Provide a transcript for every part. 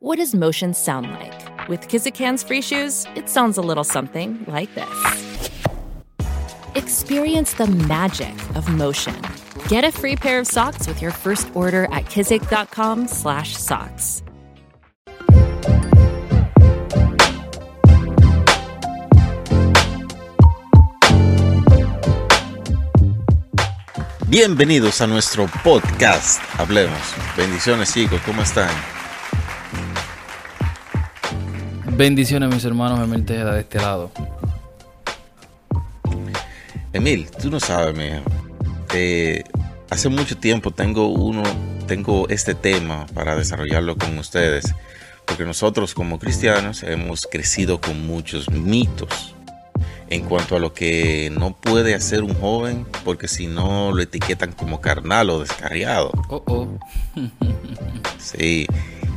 What does motion sound like? With Kizikans free shoes, it sounds a little something like this. Experience the magic of motion. Get a free pair of socks with your first order at kizik.com/socks. Bienvenidos a nuestro podcast. Hablemos. Bendiciones, chicos. ¿Cómo están? Bendiciones, mis hermanos Emil Tejeda de este lado. Emil, tú no sabes, mijo. Eh, hace mucho tiempo tengo uno, tengo este tema para desarrollarlo con ustedes, porque nosotros como cristianos hemos crecido con muchos mitos en cuanto a lo que no puede hacer un joven, porque si no lo etiquetan como carnal o descarriado. Oh, oh. Sí.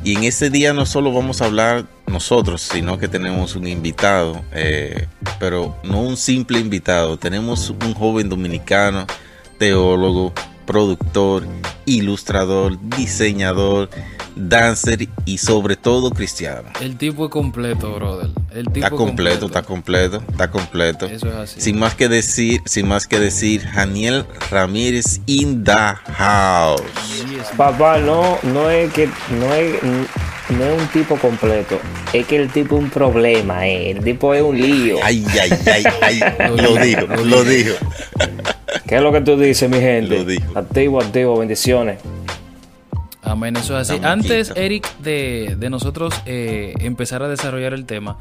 Y en este día no solo vamos a hablar nosotros, sino que tenemos un invitado, eh, pero no un simple invitado, tenemos un joven dominicano, teólogo, productor, ilustrador, diseñador, dancer y sobre todo cristiano. El tipo es completo, brother. El tipo Está es completo, está completo, está completo. Eso es así. Sin más que decir, sin más que decir, Janiel Ramírez in the house. Papá, no, no es que no es, no es un tipo completo, es que el tipo es un problema, eh. el tipo es un lío. Ay, ay, ay, ay, lo dijo, lo dijo. ¿Qué es lo que tú dices, mi gente? Lo dijo. Activo, activo, bendiciones. Amén, eso es así. Estamos Antes. Eric, de, de nosotros eh, empezar a desarrollar el tema,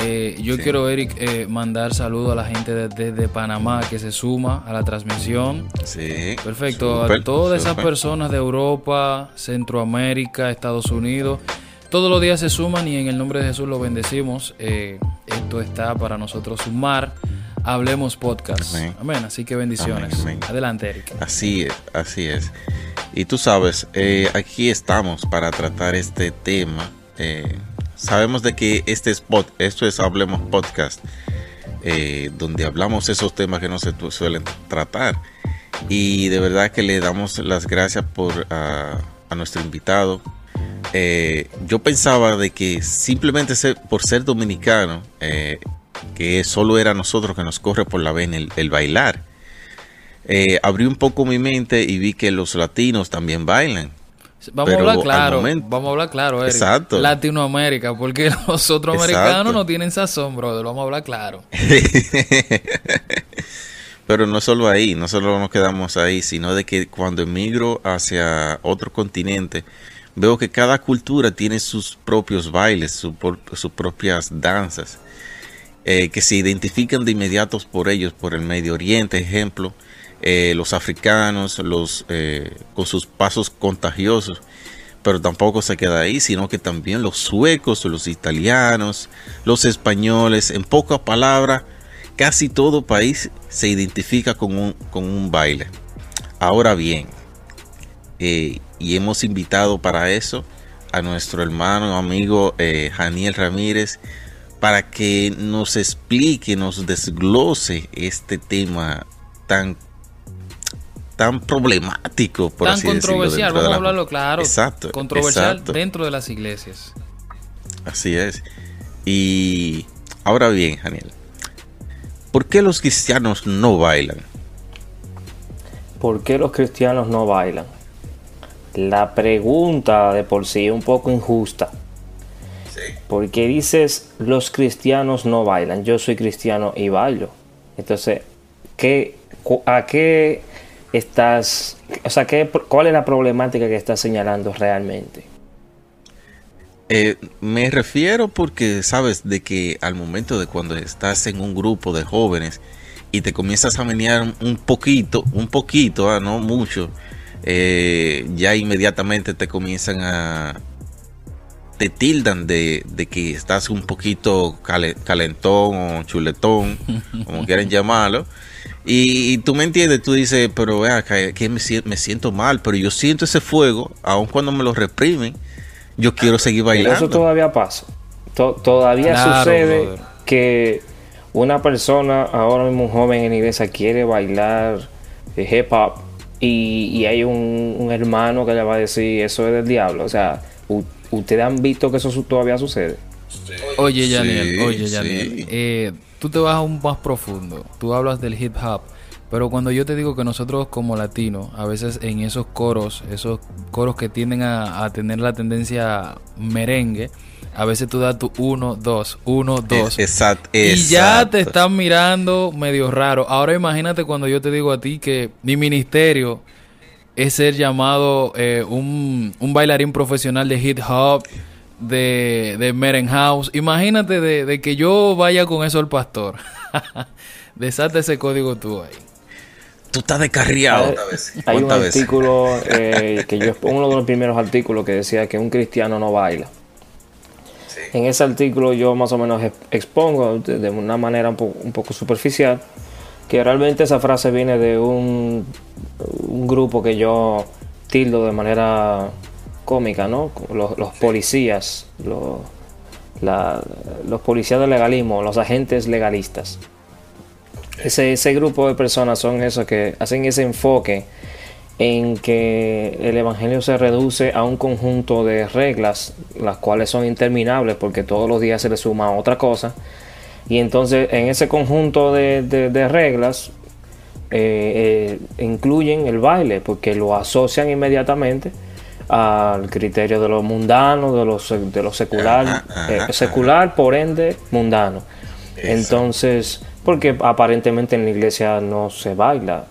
eh, yo Sí. quiero, Eric, eh, mandar saludos a la gente de- desde Panamá que se suma a la transmisión. Sí. Perfecto, a todas esas personas de Europa, Centroamérica, Estados Unidos, todos los días se suman y en el nombre de Jesús los bendecimos. Eh, esto está para nosotros sumar. Hablemos podcast. Amén. Amén. Así que bendiciones. Amén, amén. Adelante, Eric. Así es, así es. Y tú sabes, eh, aquí estamos para tratar este tema. Eh, sabemos de que este es pod- esto es Hablemos Podcast, eh, donde hablamos esos temas que no se suelen tratar. Y de verdad que le damos las gracias por a, a nuestro invitado. Eh, yo pensaba de que simplemente ser- por ser dominicano, eh, que solo era a nosotros que nos corre por la vena el- el bailar eh, abrí un poco mi mente y vi que los latinos también bailan. Vamos Pero a hablar claro. momento- Vamos a hablar claro, Eric. Exacto. Latinoamérica, porque los otros Exacto. americanos no tienen sazón, brother. Vamos a hablar claro. Pero no solo ahí, no solo nos quedamos ahí, sino de que cuando emigro hacia otro continente, veo que cada cultura tiene sus propios bailes, sus propias danzas, eh, que se identifican de inmediato por ellos, por el Medio Oriente, ejemplo, eh, los africanos, los eh, con sus pasos contagiosos, pero tampoco se queda ahí, sino que también los suecos, los italianos, los españoles, en pocas palabras, casi todo país se identifica con un, con un baile. Ahora bien, y hemos invitado para eso a nuestro hermano, amigo eh, Janiel Ramírez, para que nos explique, nos desglose este tema tan tan problemático, por Tan así decirlo, controversial, dentro de vamos a la- hablarlo claro. Exacto. Controversial exacto. dentro de las iglesias. Así es. Y ahora bien, Daniel, ¿por qué los cristianos no bailan? ¿Por qué los cristianos no bailan? La pregunta de por sí es un poco injusta. Porque dices, los cristianos no bailan. Yo soy cristiano y bailo. Entonces, ¿qué, ¿a qué estás... O sea, ¿qué, ¿cuál es la problemática que estás señalando realmente? Eh, me refiero porque sabes de que al momento de cuando estás en un grupo de jóvenes y te comienzas a menear un poquito, un poquito, ah, no mucho, eh, ya inmediatamente te comienzan a, te tildan de, de que estás un poquito cale- calentón o chuletón, como quieran llamarlo. Y, y tú me entiendes, tú dices, pero vea, que, que me, sien- me siento mal, pero yo siento ese fuego, aun cuando me lo reprimen, yo quiero seguir bailando. Eso todavía pasa. To- todavía Claro, sucede brother. que una persona, ahora mismo un joven en la iglesia, quiere bailar eh, hip hop y, y hay un, un hermano que le va a decir eso es del diablo. O sea, u- ¿Ustedes han visto que eso todavía sucede? Oye, Yaniel, oye, Yaniel. Eh, tú te vas aún más profundo. Tú hablas del hip hop. Pero cuando yo te digo que nosotros como latinos, a veces en esos coros, esos coros que tienden a, tener la tendencia merengue, a veces tú das tu uno, dos, uno, dos. Exacto. Y ya te están mirando medio raro. Ahora imagínate cuando yo te digo a ti que mi ministerio es ser llamado eh, un, bailarín profesional de hip hop, de, de House. Imagínate de, que yo vaya con eso al pastor. Desate ese código tú ahí. Tú estás descarriado. Hay, un artículo eh, que yo uno de los primeros artículos que decía que un cristiano no baila. En ese artículo yo más o menos expongo de una manera un poco superficial que realmente esa frase viene de un, un grupo que yo tildo de manera cómica, ¿no? Los, policías, los, los policías del legalismo, los agentes legalistas. Ese, ese grupo de personas son esos que hacen ese enfoque en que el Evangelio se reduce a un conjunto de reglas, las cuales son interminables porque todos los días se le suma otra cosa y entonces en ese conjunto de, reglas eh, eh, incluyen el baile, porque lo asocian inmediatamente al criterio de lo mundano, de lo, de lo secular, eh, secular por ende mundano. Entonces, porque aparentemente en la iglesia no se baila.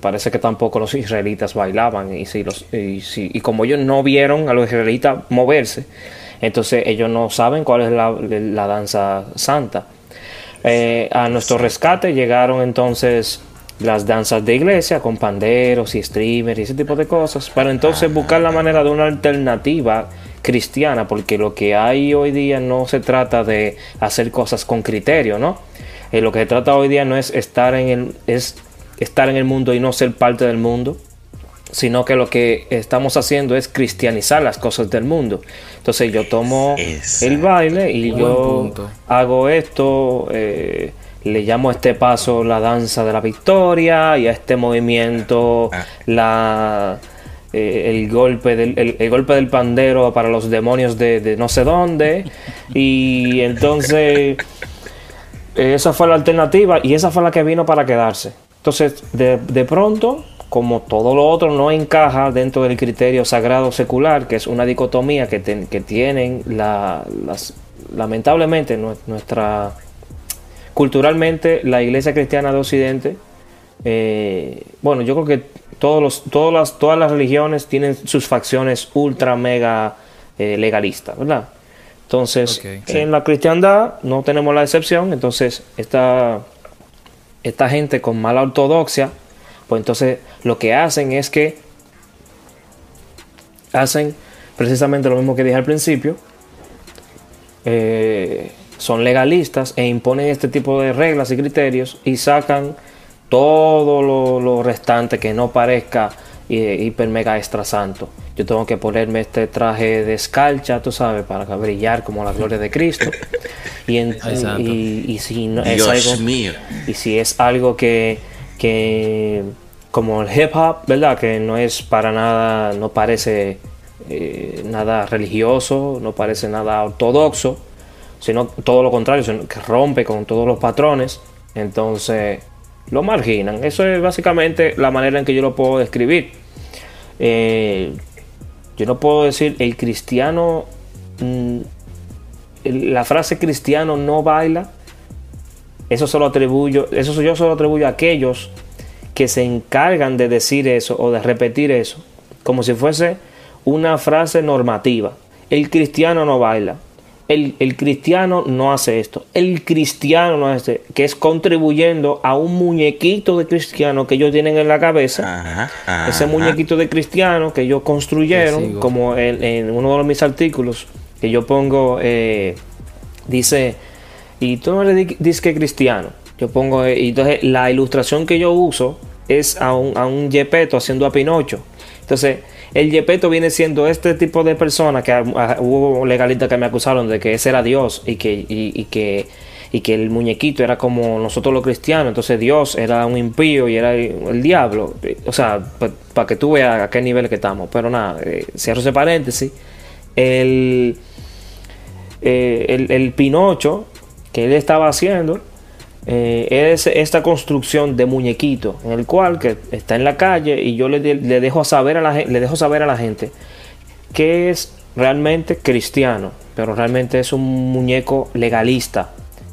Parece que tampoco los israelitas bailaban y, si los, y, si, y como ellos no vieron a los israelitas moverse, entonces ellos no saben cuál es la, danza santa. Eh, a nuestro rescate llegaron entonces las danzas de iglesia con panderos y streamers y ese tipo de cosas, para entonces buscar la manera de una alternativa cristiana, porque lo que hay hoy día no se trata de hacer cosas con criterio, ¿no? Eh, lo que se trata hoy día no es estar en el, es estar en el mundo y no ser parte del mundo, sino que lo que estamos haciendo es cristianizar las cosas del mundo. Entonces yo tomo el baile y yo hago esto, eh, le llamo a este paso la danza de la victoria y a este movimiento ah. la... Eh, el golpe del el, golpe del pandero para los demonios de, no sé dónde y entonces esa fue la alternativa y esa fue la que vino para quedarse entonces de, de pronto como todo lo otro no encaja dentro del criterio sagrado secular, que es una dicotomía que, tienen la, las, lamentablemente nuestra culturalmente la iglesia cristiana de Occidente, eh, bueno, yo creo que todos los, todas, las, todas las religiones tienen sus facciones ultra mega eh, legalistas, ¿verdad? Entonces, en la cristiandad no tenemos la excepción, entonces esta, esta gente con mala ortodoxia, pues entonces lo que hacen es que hacen precisamente lo mismo que dije al principio. Eh, son legalistas e imponen este tipo de reglas y criterios y sacan todo lo, restante que no parezca eh, hiper mega extra santo. Yo tengo que ponerme este traje de escarcha, tú sabes, para brillar como la gloria de Cristo. Y, y, si no, es algo, y si es algo que, que como el hip hop, ¿verdad? Que no es para nada, no parece eh, nada religioso, no parece nada ortodoxo, sino todo lo contrario, que rompe con todos los patrones. Entonces, lo marginan. Eso es básicamente la manera en que yo lo puedo describir. Eh, yo no puedo decir el cristiano, mm, la frase cristiano no baila. Eso solo atribuyo, eso yo solo atribuyo a aquellos que se encargan de decir eso o de repetir eso, como si fuese una frase normativa. El cristiano no baila. El, cristiano no hace esto. El cristiano no hace que es contribuyendo a un muñequito de cristiano que ellos tienen en la cabeza. Ese muñequito de cristiano que ellos construyeron, como en, uno de mis artículos que yo pongo, eh, dice, y tú no le dices que cristiano yo pongo, y entonces la ilustración que yo uso es a un, a un Yepeto haciendo a Pinocho. Entonces, el Yepeto viene siendo este tipo de persona que hubo legalistas que me acusaron de que ese era Dios y que, y, que, y que el muñequito era como nosotros los cristianos. Entonces, Dios era un impío y era el diablo. O sea, para que tú veas a qué nivel que estamos. Pero nada, eh, cierro ese paréntesis. el, eh, el, el Pinocho que él estaba haciendo eh, es esta construcción de muñequito en el cual que está en la calle y yo le, le dejo saber a la le dejo saber a la gente que es realmente cristiano pero realmente es un muñeco legalista.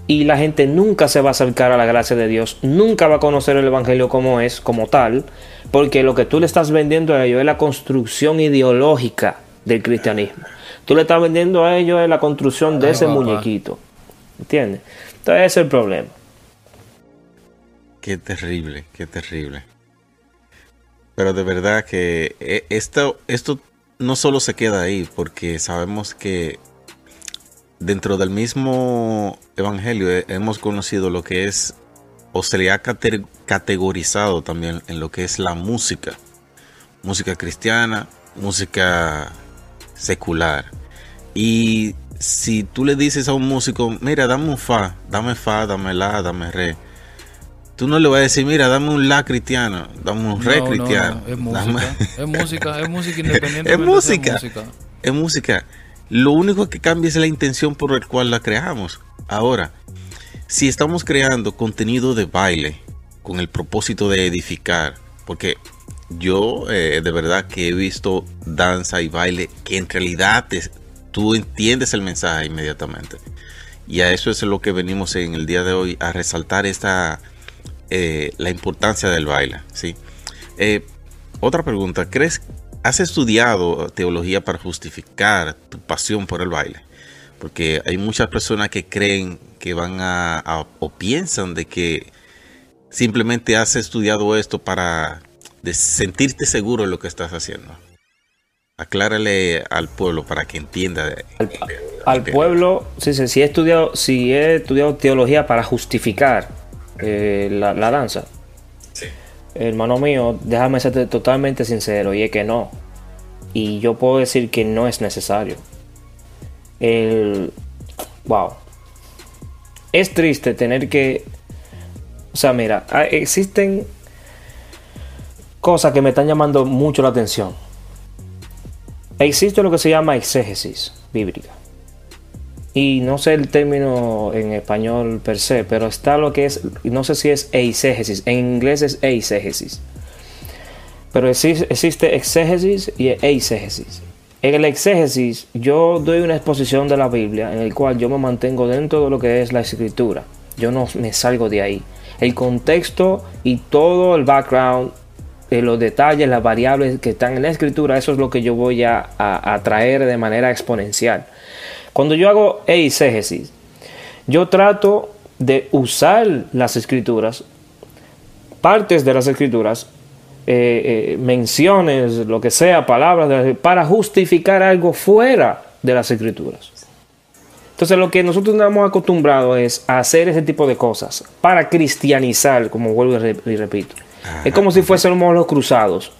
Y la gente nunca se va a acercar a la gracia de Dios nunca va a conocer el evangelio como es como tal porque lo que tú le estás vendiendo a ellos es la construcción ideológica del cristianismo. Tú le estás vendiendo a ellos la construcción de ese muñequito ¿entiendes? entonces ese es el problema Qué terrible, qué terrible. Pero de verdad que eh, esto, esto no solo se queda ahí, porque sabemos que dentro del mismo evangelio eh, hemos conocido lo que es, o se le ha cate- categorizado también en lo que es la música. Música cristiana, música secular. Y si tú le dices a un músico, mira, dame un fa, dame fa, dame la, dame re. Tú no le vas a decir, mira, dame un la cristiano, dame un re No, no, cristiano. no, es música. Es música, es música independientemente Es música. es música. Lo único que cambia es la intención por la cual la creamos. Ahora, si estamos creando contenido de baile con el propósito de edificar, porque yo eh, de verdad que he visto danza y baile que en realidad te- tú entiendes el mensaje inmediatamente. Y a eso es lo que venimos en el día de hoy, a resaltar esta eh, la importancia del baile. ¿sí? Eh, otra pregunta, ¿crees, has estudiado teología para justificar tu pasión por el baile? Porque hay muchas personas que creen que van a, a- o piensan de que simplemente has estudiado esto para de sentirte seguro en lo que estás haciendo. Aclárale al pueblo para que entienda. al, al pueblo, sí, sí, he estudiado, si he estudiado teología para justificar eh, la, la danza, hermano mío, déjame ser totalmente sincero, y es que no. Y yo puedo decir que no es necesario. El. Wow. Es triste tener que. O sea, mira, ah, existen cosas que me están llamando mucho la atención. Existe lo que se llama exégesis bíblica. Y no sé el término en español per se, pero está lo que es, no sé si es eisegesis, en inglés es eisegesis. Pero exi- existe exégesis y eisegesis. En el exégesis yo doy una exposición de la Biblia en el cual yo me mantengo dentro de lo que es la escritura. Yo no me salgo de ahí. El contexto y todo el background, eh, los detalles, las variables que están en la escritura, eso es lo que yo voy a, a- a traer de manera exponencial. Cuando yo hago eisegesis, yo trato de usar las escrituras, partes de las escrituras, eh, eh, menciones, lo que sea, palabras, de- para justificar algo fuera de las escrituras. Entonces lo que nosotros estamos acostumbrados es a hacer ese tipo de cosas para cristianizar, como vuelvo y repito. Es como si fuésemos los cruzados.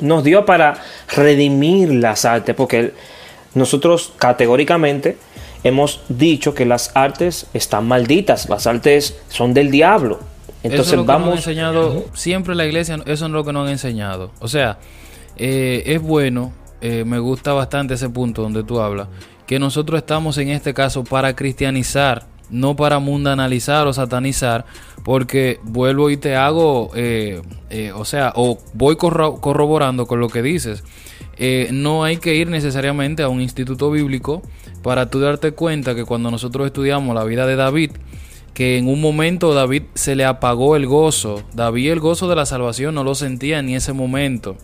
Nos dio para redimir las artes, porque nosotros categóricamente hemos dicho que las artes están malditas, las artes son del diablo. Entonces eso es lo que nos han vamos... enseñado siempre la iglesia, eso es lo que nos han enseñado. O sea, eh, es bueno, eh, me gusta bastante ese punto donde tú hablas, que nosotros estamos en este caso para cristianizar, no para mundanalizar o satanizar, porque vuelvo y te hago, eh, eh, o sea, o voy corro- corroborando con lo que dices. Eh, no hay que ir necesariamente a un instituto bíblico para tú darte cuenta que cuando nosotros estudiamos la vida de David, que en un momento David se le apagó el gozo. David el gozo de la salvación no lo sentía en ese momento.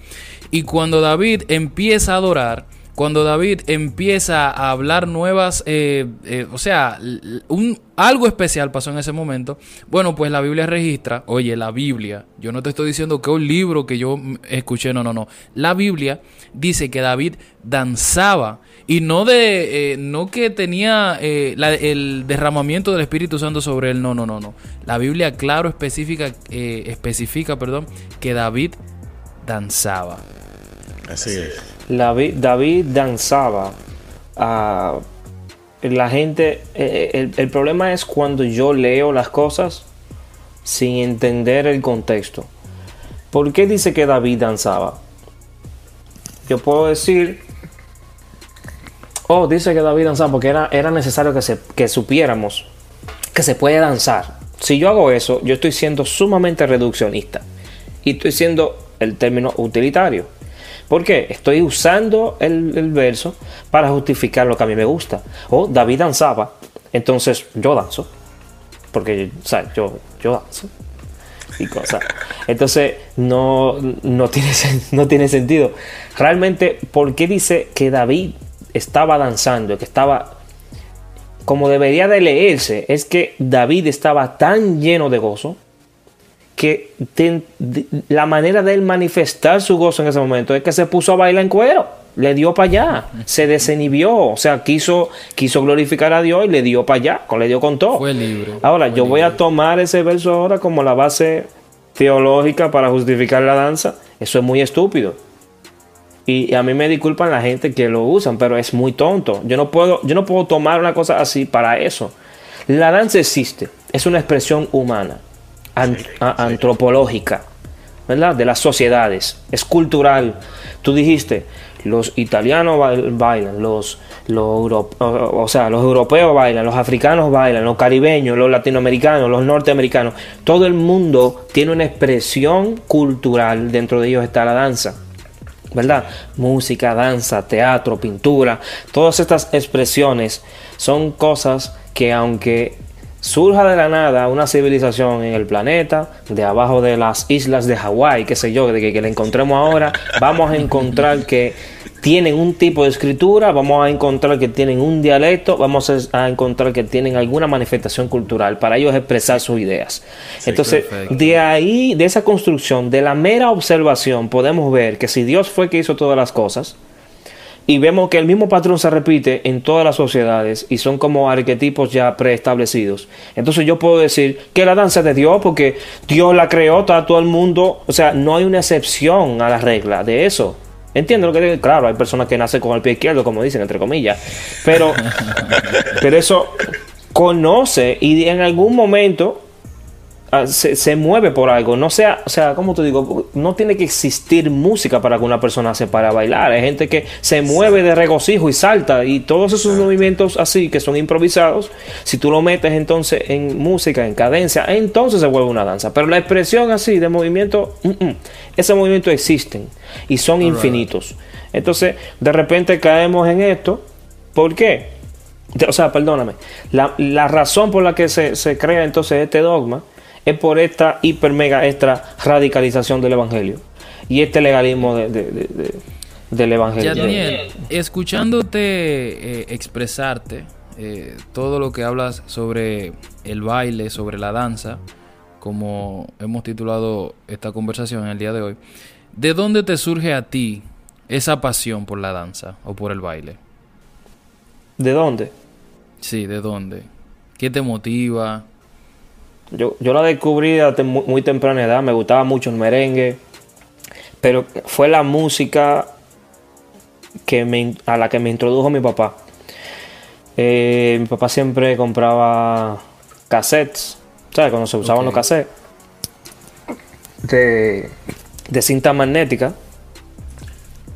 Y cuando David empieza a adorar, cuando David empieza a hablar nuevas, eh, eh, o sea, un, algo especial pasó en ese momento. Bueno, pues la Biblia registra, oye, la Biblia, yo no te estoy diciendo que un libro que yo escuché, no, no, no. La Biblia dice que David danzaba y no de, eh, no que tenía el derramamiento del Espíritu Santo sobre él, no, no, no, no. La Biblia claro especifica, especifica, perdón, que David danzaba. Así es. David danzaba. ah, la gente. eh, el, el problema es cuando yo leo las cosas sin entender el contexto. ¿Por qué dice que David danzaba? Yo puedo decir. Oh, dice que David danzaba porque era, era necesario que, se, que supiéramos que se puede danzar. Si yo hago eso, yo estoy siendo sumamente reduccionista. Y estoy siendo el término utilitario. ¿Por qué? Estoy usando el, el verso para justificar lo que a mí me gusta. O David danzaba, entonces yo danzo. Porque, o sea, yo, yo danzo. Y cosas. Entonces, no, no, tiene, no tiene sentido. Realmente, ¿por qué dice que David estaba danzando? Que estaba como debería de leerse, es que David estaba tan lleno de gozo que de- la manera de él manifestar su gozo en ese momento es que se puso a bailar en cuero, le dio para allá, se desinhibió, o sea, quiso, quiso glorificar a Dios y le dio para allá, le dio con todo. Fue libre. Ahora, Fue yo voy a tomar ese verso ahora como la base teológica para justificar la danza. Eso es muy estúpido. Y a mí me disculpan la gente que lo usan, pero es muy tonto. Yo no puedo, yo no puedo tomar una cosa así para eso. La danza existe, es una expresión humana, antropológica, ¿verdad? De las sociedades, es cultural. Tú dijiste, los italianos bail- bailan, los, los o sea, los europeos bailan, los africanos bailan, los caribeños, los latinoamericanos, los norteamericanos. Todo el mundo tiene una expresión cultural, dentro de ellos está la danza. ¿verdad? Música, danza, teatro, pintura, todas estas expresiones son cosas que aunque surja de la nada una civilización en el planeta, de abajo de las islas de Hawái, qué sé yo, de que, que la encontremos ahora, vamos a encontrar que tienen un tipo de escritura, vamos a encontrar que tienen un dialecto, vamos a encontrar que tienen alguna manifestación cultural para ellos expresar sus ideas. Entonces, perfecto. de ahí, de esa construcción, de la mera observación, podemos ver que si Dios fue que hizo todas las cosas, y vemos que el mismo patrón se repite en todas las sociedades y son como arquetipos ya preestablecidos. Entonces yo puedo decir que la danza es de Dios porque Dios la creó, está todo el mundo, o sea, no hay una excepción a la regla de eso. Entiendo lo que digo, claro, hay personas que nacen con el pie izquierdo, como dicen, entre comillas, pero, pero eso conoce y en algún momento se, se mueve por algo. No sea, o sea, como te digo, no tiene que existir música para que una persona se para a bailar. Hay gente que se mueve de regocijo y salta y todos esos movimientos así que son improvisados, si tú lo metes entonces en música, en cadencia, entonces se vuelve una danza. Pero la expresión así de movimiento, mm, mm, esos movimientos existen y son infinitos. Entonces, de repente caemos en esto. ¿Por qué? O sea, perdóname. La, la razón por la que se, se crea entonces este dogma es por esta hiper mega extra radicalización del evangelio y este legalismo de- de- de- de- del evangelio. Daniel, escuchándote eh, expresarte eh, todo lo que hablas sobre el baile, sobre la danza, como hemos titulado esta conversación en el día de hoy, ¿de dónde te surge a ti esa pasión por la danza o por el baile? ¿De dónde? Sí, ¿de dónde? ¿Qué te motiva? Yo, yo la descubrí a tem- muy, muy temprana edad, me gustaba mucho el merengue, pero fue la música que me, a la que me introdujo mi papá. Eh, mi papá siempre compraba cassettes, ¿sabes? Cuando se usaban los cassettes de, de cinta magnética.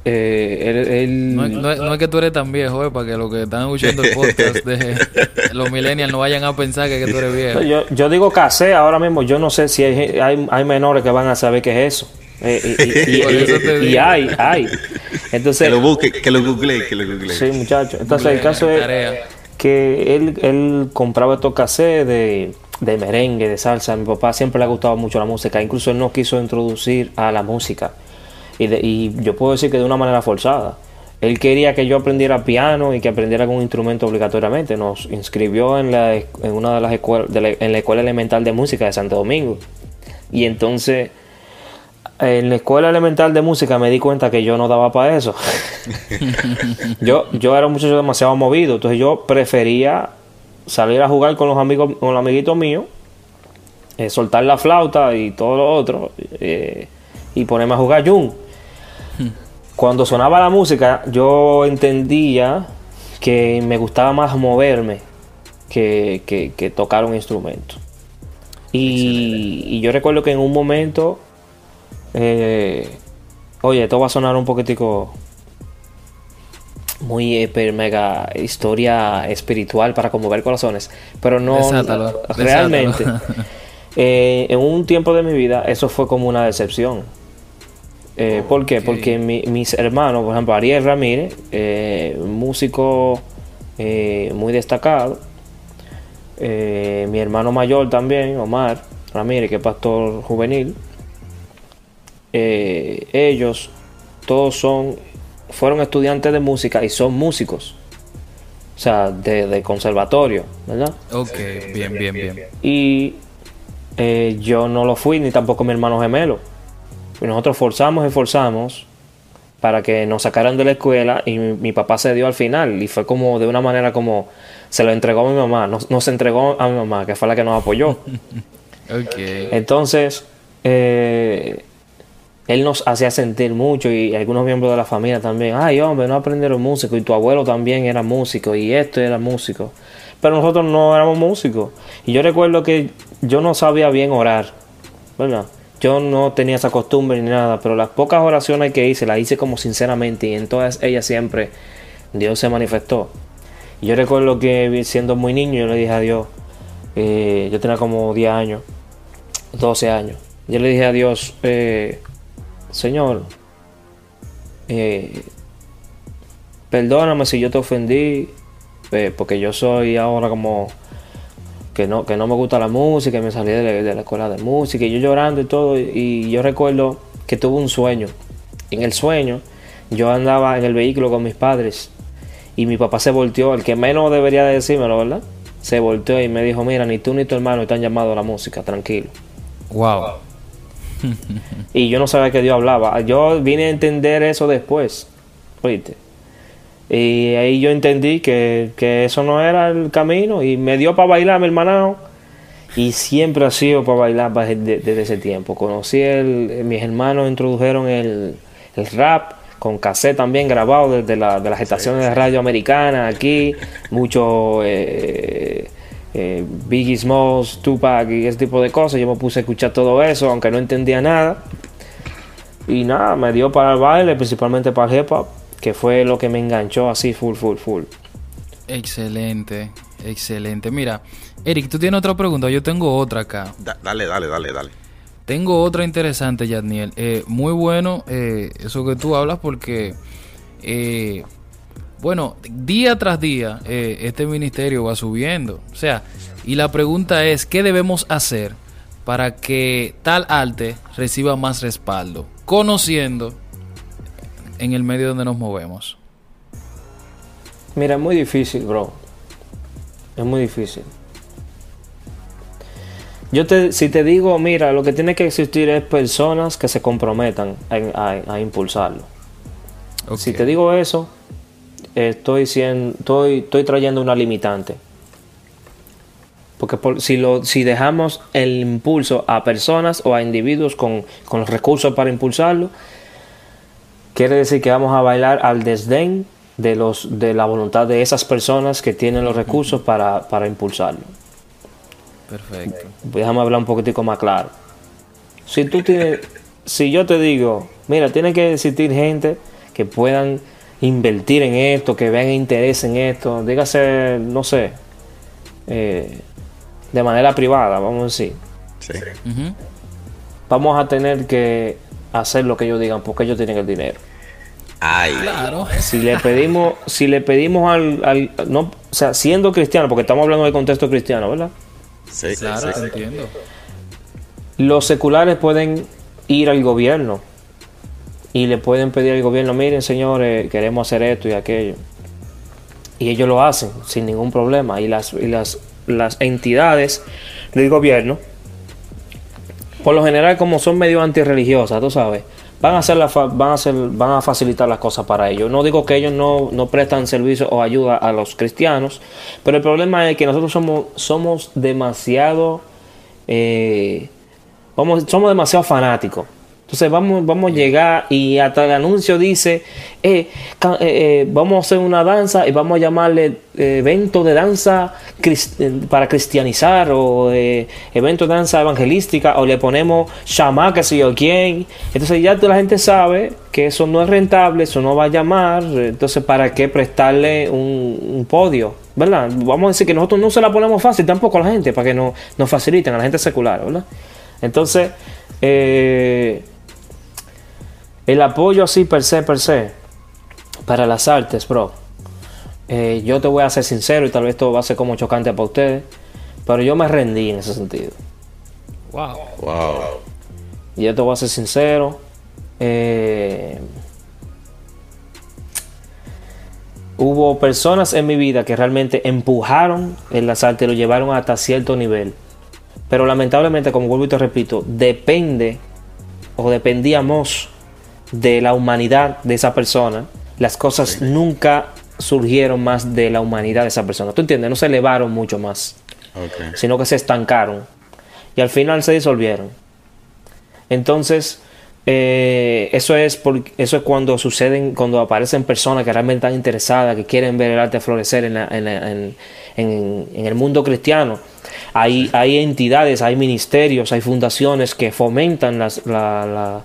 Eh, él- él- No, es- no es- no es que tú eres tan viejo, eh, para que los que están escuchando el podcast de los millennials no vayan a pensar que, que tú eres viejo. Yo, yo digo cassette ahora mismo, yo no sé si hay, hay, hay menores que van a saber qué es eso. Eh, y, y- y- hay, hay. Entonces, Que lo busque, que lo googlee, que lo googlee. sí, muchachos. Entonces, el caso es Tarea. que él, él compraba estos cassettes de, de merengue, de salsa. A mi papá siempre le ha gustado mucho la música. Incluso él nos quiso introducir a la música. Y, yo puedo decir que de una manera forzada. Él quería que yo aprendiera piano y que aprendiera algún instrumento obligatoriamente. Nos inscribió en, la, en una de las escuelas, en la Escuela Elemental de Música de Santo Domingo. Y entonces, en la Escuela Elemental de Música me di cuenta que yo no daba para eso. yo, yo era un muchacho demasiado movido. Entonces yo prefería salir a jugar con los amigos, con los amiguitos míos, eh, soltar la flauta y todo lo otro, eh, y ponerme a jugar Jun. Cuando sonaba la música, yo entendía que me gustaba más moverme que, que- que tocar un instrumento. Y, y yo recuerdo que en un momento, eh, oye, esto va a sonar un poquitico muy hiper mega historia espiritual para conmover corazones, pero no Desátalo, realmente. desátalo. eh, en un tiempo de mi vida eso fue como una decepción. Eh, ¿Por qué? Porque mi- mis hermanos, por ejemplo, Ariel Ramírez, eh, músico eh, muy destacado, eh, mi hermano mayor también, Omar Ramírez, que es pastor juvenil, eh, ellos todos son fueron estudiantes de música y son músicos, o sea, de, de conservatorio, ¿verdad? Ok, bien, bien, bien. Y eh, yo no lo fui, ni tampoco mi hermano gemelo. Nosotros forzamos y forzamos para que nos sacaran de la escuela y mi, mi papá se dio al final y fue como de una manera como se lo entregó a mi mamá, nos, nos entregó a mi mamá, que fue la que nos apoyó. Ok. Entonces, eh, él nos hacía sentir mucho y algunos miembros de la familia también. Ay, hombre, no aprendieron músico y tu abuelo también era músico y esto era músico. Pero nosotros no éramos músicos. Y yo recuerdo que yo no sabía bien orar, ¿verdad? Yo no tenía esa costumbre ni nada, pero las pocas oraciones que hice las hice como sinceramente y en todas ellas siempre Dios se manifestó. Yo recuerdo que siendo muy niño yo le dije a Dios, eh, yo tenía como 10 años, 12 años. Yo le dije a Dios, eh, Señor, eh, perdóname si yo te ofendí, porque yo soy ahora como que no, que no me gusta la música, y me salí de la, de la escuela de música, y yo llorando y todo, y yo recuerdo que tuve un sueño. En el sueño, yo andaba en el vehículo con mis padres, y mi papá se volteó, el que menos debería de decírmelo, ¿verdad? Se volteó y me dijo, mira, ni tú ni tu hermano están llamados a la música, tranquilo. Wow. Y yo no sabía que Dios hablaba. Yo vine a entender eso después. ¿Oíste? Y ahí yo entendí que, que eso no era el camino. Y me dio para bailar mi hermano. Y siempre ha sido para bailar desde, desde ese tiempo. Conocí el. Mis hermanos introdujeron el, el rap con cassette también grabado desde la, de las estaciones de radio americanas aquí. Mucho. Eh, eh, Biggie Smalls, Tupac y ese tipo de cosas. Yo me puse a escuchar todo eso, aunque no entendía nada. Y nada, me dio para el baile, principalmente para el hip hop, que fue lo que me enganchó así, full, full, full. Excelente, excelente. Mira, Eric, tú tienes otra pregunta. Yo tengo otra acá. Da- dale, dale, dale, dale. Tengo otra interesante, Yadniel. Eh, muy bueno eh, eso que tú hablas porque, eh, bueno, día tras día eh, este ministerio va subiendo. O sea, y la pregunta es, ¿qué debemos hacer para que tal arte reciba más respaldo? Conociendo en el medio donde nos movemos. Mira, es muy difícil, bro. Es muy difícil. Yo te, si te digo, mira, lo que tiene que existir es personas que se comprometan a, a- a impulsarlo. Si te digo eso, estoy, sien- estoy, estoy trayendo una limitante. Porque por- si, lo, si dejamos el impulso a personas o a individuos con, con los recursos para impulsarlo, quiere decir que vamos a bailar al desdén de, los, de la voluntad de esas personas que tienen los recursos para, para impulsarlo. Perfecto. Déjame hablar un poquitico más claro. Si tú tienes, si yo te digo, mira, tiene que existir gente que puedan invertir en esto, que vean interés en esto, dígase, no sé, eh, de manera privada, vamos a decir. Sí. Vamos a tener que hacer lo que ellos digan porque ellos tienen el dinero. Ay, Claro. Si le pedimos, si le pedimos al, al- no, o sea, siendo cristiano, porque estamos hablando del contexto cristiano, ¿verdad? sí, sí, Claro, sí. te entiendo. Los seculares pueden ir al gobierno y le pueden pedir al gobierno, miren señores, queremos hacer esto y aquello. Y ellos lo hacen sin ningún problema. Y las, y las, las entidades del gobierno, por lo general como son medio antirreligiosas, tú sabes, van a, hacer la van a, hacer, van a facilitar las cosas para ellos. No digo que ellos no, no prestan servicio o ayuda a los cristianos, pero el problema es que nosotros somos, somos demasiado... eh, Vamos, somos demasiado fanáticos Entonces vamos, vamos a llegar y hasta el anuncio dice, eh, eh, eh, vamos a hacer una danza y vamos a llamarle eh, evento de danza para cristianizar o evento de danza evangelística o le ponemos shamá que sé yo quién. Entonces ya toda la gente sabe que eso no es rentable, eso no va a llamar, entonces para qué prestarle un, un podio, ¿verdad? Vamos a decir que nosotros no se la ponemos fácil tampoco a la gente para que no, nos faciliten a la gente secular, ¿verdad? Entonces, eh, el apoyo así per se, per se, para las artes, bro. eh, yo te voy a ser sincero y tal vez esto va a ser como chocante para ustedes, pero yo me rendí en ese sentido. Wow. Wow. Y yo te voy a ser sincero. eh, hubo personas en mi vida que realmente empujaron artes y lo llevaron hasta cierto nivel. Pero lamentablemente, como vuelvo y te repito, depende o dependíamos de la humanidad de esa persona. Las cosas nunca surgieron más de la humanidad de esa persona. ¿Tú entiendes? No se elevaron mucho más sino que se estancaron y al final se disolvieron. Entonces, eh, eso es por- eso es cuando suceden, cuando aparecen personas que realmente están interesadas, que quieren ver el arte florecer en, la- en la- en- el mundo cristiano. Hay, hay entidades, hay ministerios, hay fundaciones que fomentan las, la- la-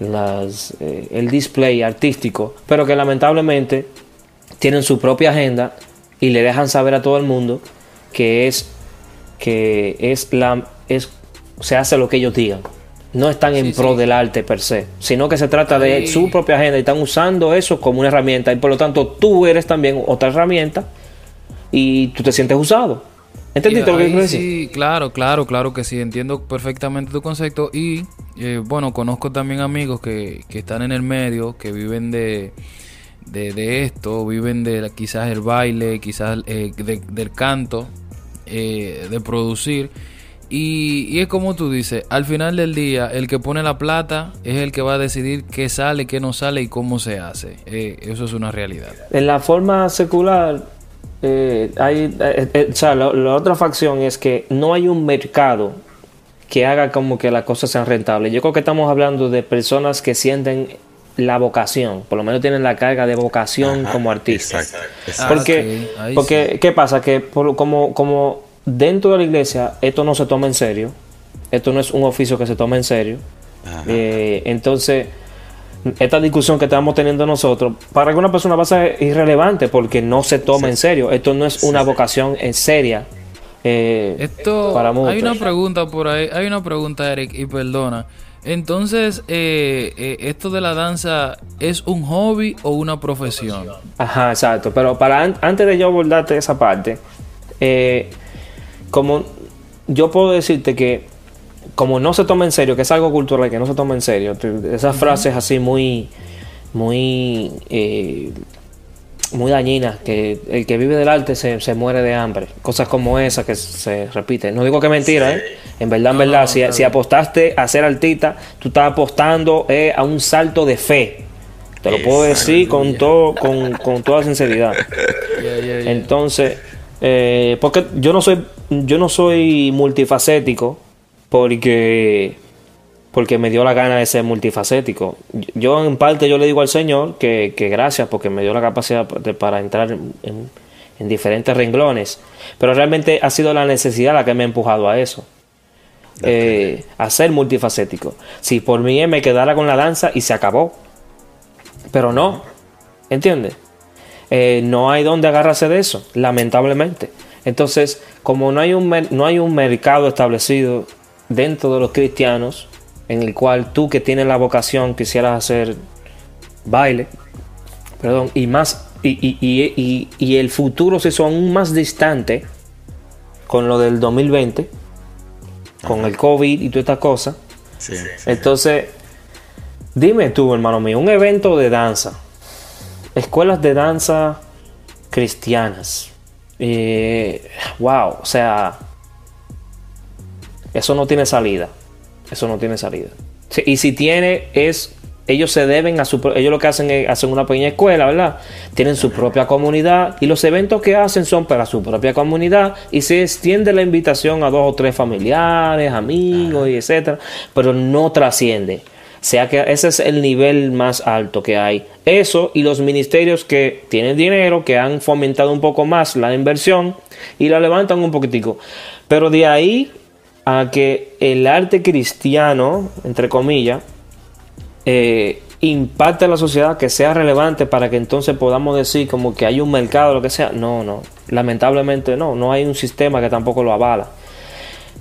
las, eh, el display artístico, pero que lamentablemente tienen su propia agenda y le dejan saber a todo el mundo que es que es la es se hace lo que ellos digan. No están en pro sí. del arte per se, sino que se trata de su propia agenda y están usando eso como una herramienta y por lo tanto tú eres también otra herramienta y tú te sientes usado. ¿Entendiste lo que quiero decir? Sí, claro, claro, claro que sí, entiendo perfectamente tu concepto y eh, bueno, conozco también amigos que, que están en el medio, que viven de, de, de esto, viven de quizás el baile, quizás eh, de- del canto, eh, de producir. Y, y es como tú dices, al final del día, el que pone la plata es el que va a decidir qué sale, qué no sale y cómo se hace. Eh, eso es una realidad. En la forma secular, eh, hay, eh, eh, o sea, la, la otra facción es que no hay un mercado que haga como que las cosas sean rentables. Yo creo que estamos hablando de personas que sienten la vocación, por lo menos tienen la carga de vocación Ajá, como artistas. Exacto. exacto. Porque, porque sí. ¿qué pasa? Que por- como, como dentro de la iglesia esto no se toma en serio, esto no es un oficio que se toma en serio, Ajá. eh, entonces esta discusión que estamos teniendo nosotros, para alguna persona va a ser irrelevante porque no se toma en serio, esto no es una vocación en seria. eh, Esto, para hay muchos. una pregunta por ahí, hay una pregunta, Eric, y perdona. Entonces, eh, eh, ¿esto de la danza es un hobby o una profesión? Ajá, exacto. Pero para an- antes de yo abordarte esa parte, eh, como yo puedo decirte que como no se toma en serio, que es algo cultural que no se toma en serio, esas frases así muy, muy, eh, muy dañinas, que el que vive del arte se, se muere de hambre, cosas como esas que se repiten. No digo que es mentira, ¿eh? En verdad, en No, verdad, no, si, si apostaste a ser artista, tú estás apostando eh, a un salto de fe. Te lo puedo decir con todo, con, con toda sinceridad. Entonces, eh, porque yo no soy, yo no soy multifacético porque, porque me dio la gana de ser multifacético. Yo en parte yo le digo al Señor que, que gracias porque me dio la capacidad de- para entrar en, en- en diferentes renglones. Pero realmente ha sido la necesidad la que me ha empujado a eso. Eh, a ser multifacético. Si por mí me quedara con la danza y se acabó. Pero no. ¿Entiendes? Eh, no hay donde agarrarse de eso, lamentablemente. Entonces, como no hay un, no hay un mercado establecido dentro de los cristianos, en el cual tú que tienes la vocación quisieras hacer baile, perdón, y más, y, y- y- y- el futuro se hizo aún más distante con lo del 2020, con el COVID y todas estas cosas. Sí, sí. Entonces, dime tú, hermano mío, un evento de danza, escuelas de danza cristianas. Eh, wow, o sea, eso no tiene salida. Eso no tiene salida. Y si tiene, es. Ellos se deben a su. Ellos lo que hacen es hacen una pequeña escuela, ¿verdad? Tienen su propia comunidad y los eventos que hacen son para su propia comunidad y se extiende la invitación a dos o tres familiares, amigos y etcétera, pero no trasciende. sea que ese es el nivel más alto que hay. Eso y los ministerios que tienen dinero, que han fomentado un poco más la inversión y la levantan un poquitico. Pero de ahí a que el arte cristiano, entre comillas, eh, impacte a la sociedad, que sea relevante para que entonces podamos decir como que hay un mercado, lo que sea. No, no, lamentablemente no, no hay un sistema que tampoco lo avala.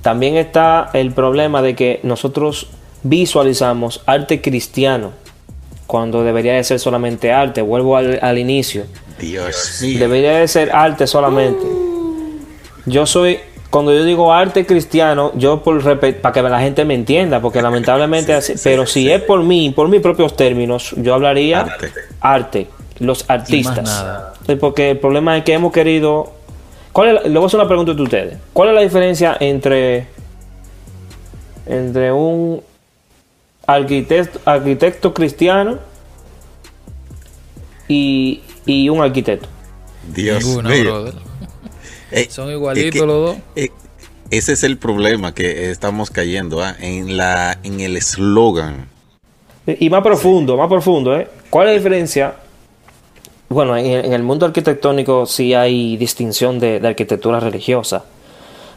También está el problema de que nosotros visualizamos arte cristiano cuando debería de ser solamente arte. Vuelvo al, inicio. Dios Debería de ser arte solamente. Yo soy, cuando yo digo arte cristiano, yo por para que la gente me entienda, porque lamentablemente, así, pero si es por mí, por mis propios términos, yo hablaría arte, los artistas. Porque el problema es que hemos querido ¿Cuál es le voy a hacer una pregunta a ustedes. ¿Cuál es la diferencia entre, entre un arquitecto, arquitecto cristiano y, y un arquitecto? Dios mío. Eh, Son igualitos los dos. Eh, ese es el problema que estamos cayendo ¿ah? en la en el eslogan. Y más profundo, más profundo, ¿eh? ¿Cuál es la diferencia bueno, en, el mundo arquitectónico sí hay distinción de, arquitectura religiosa.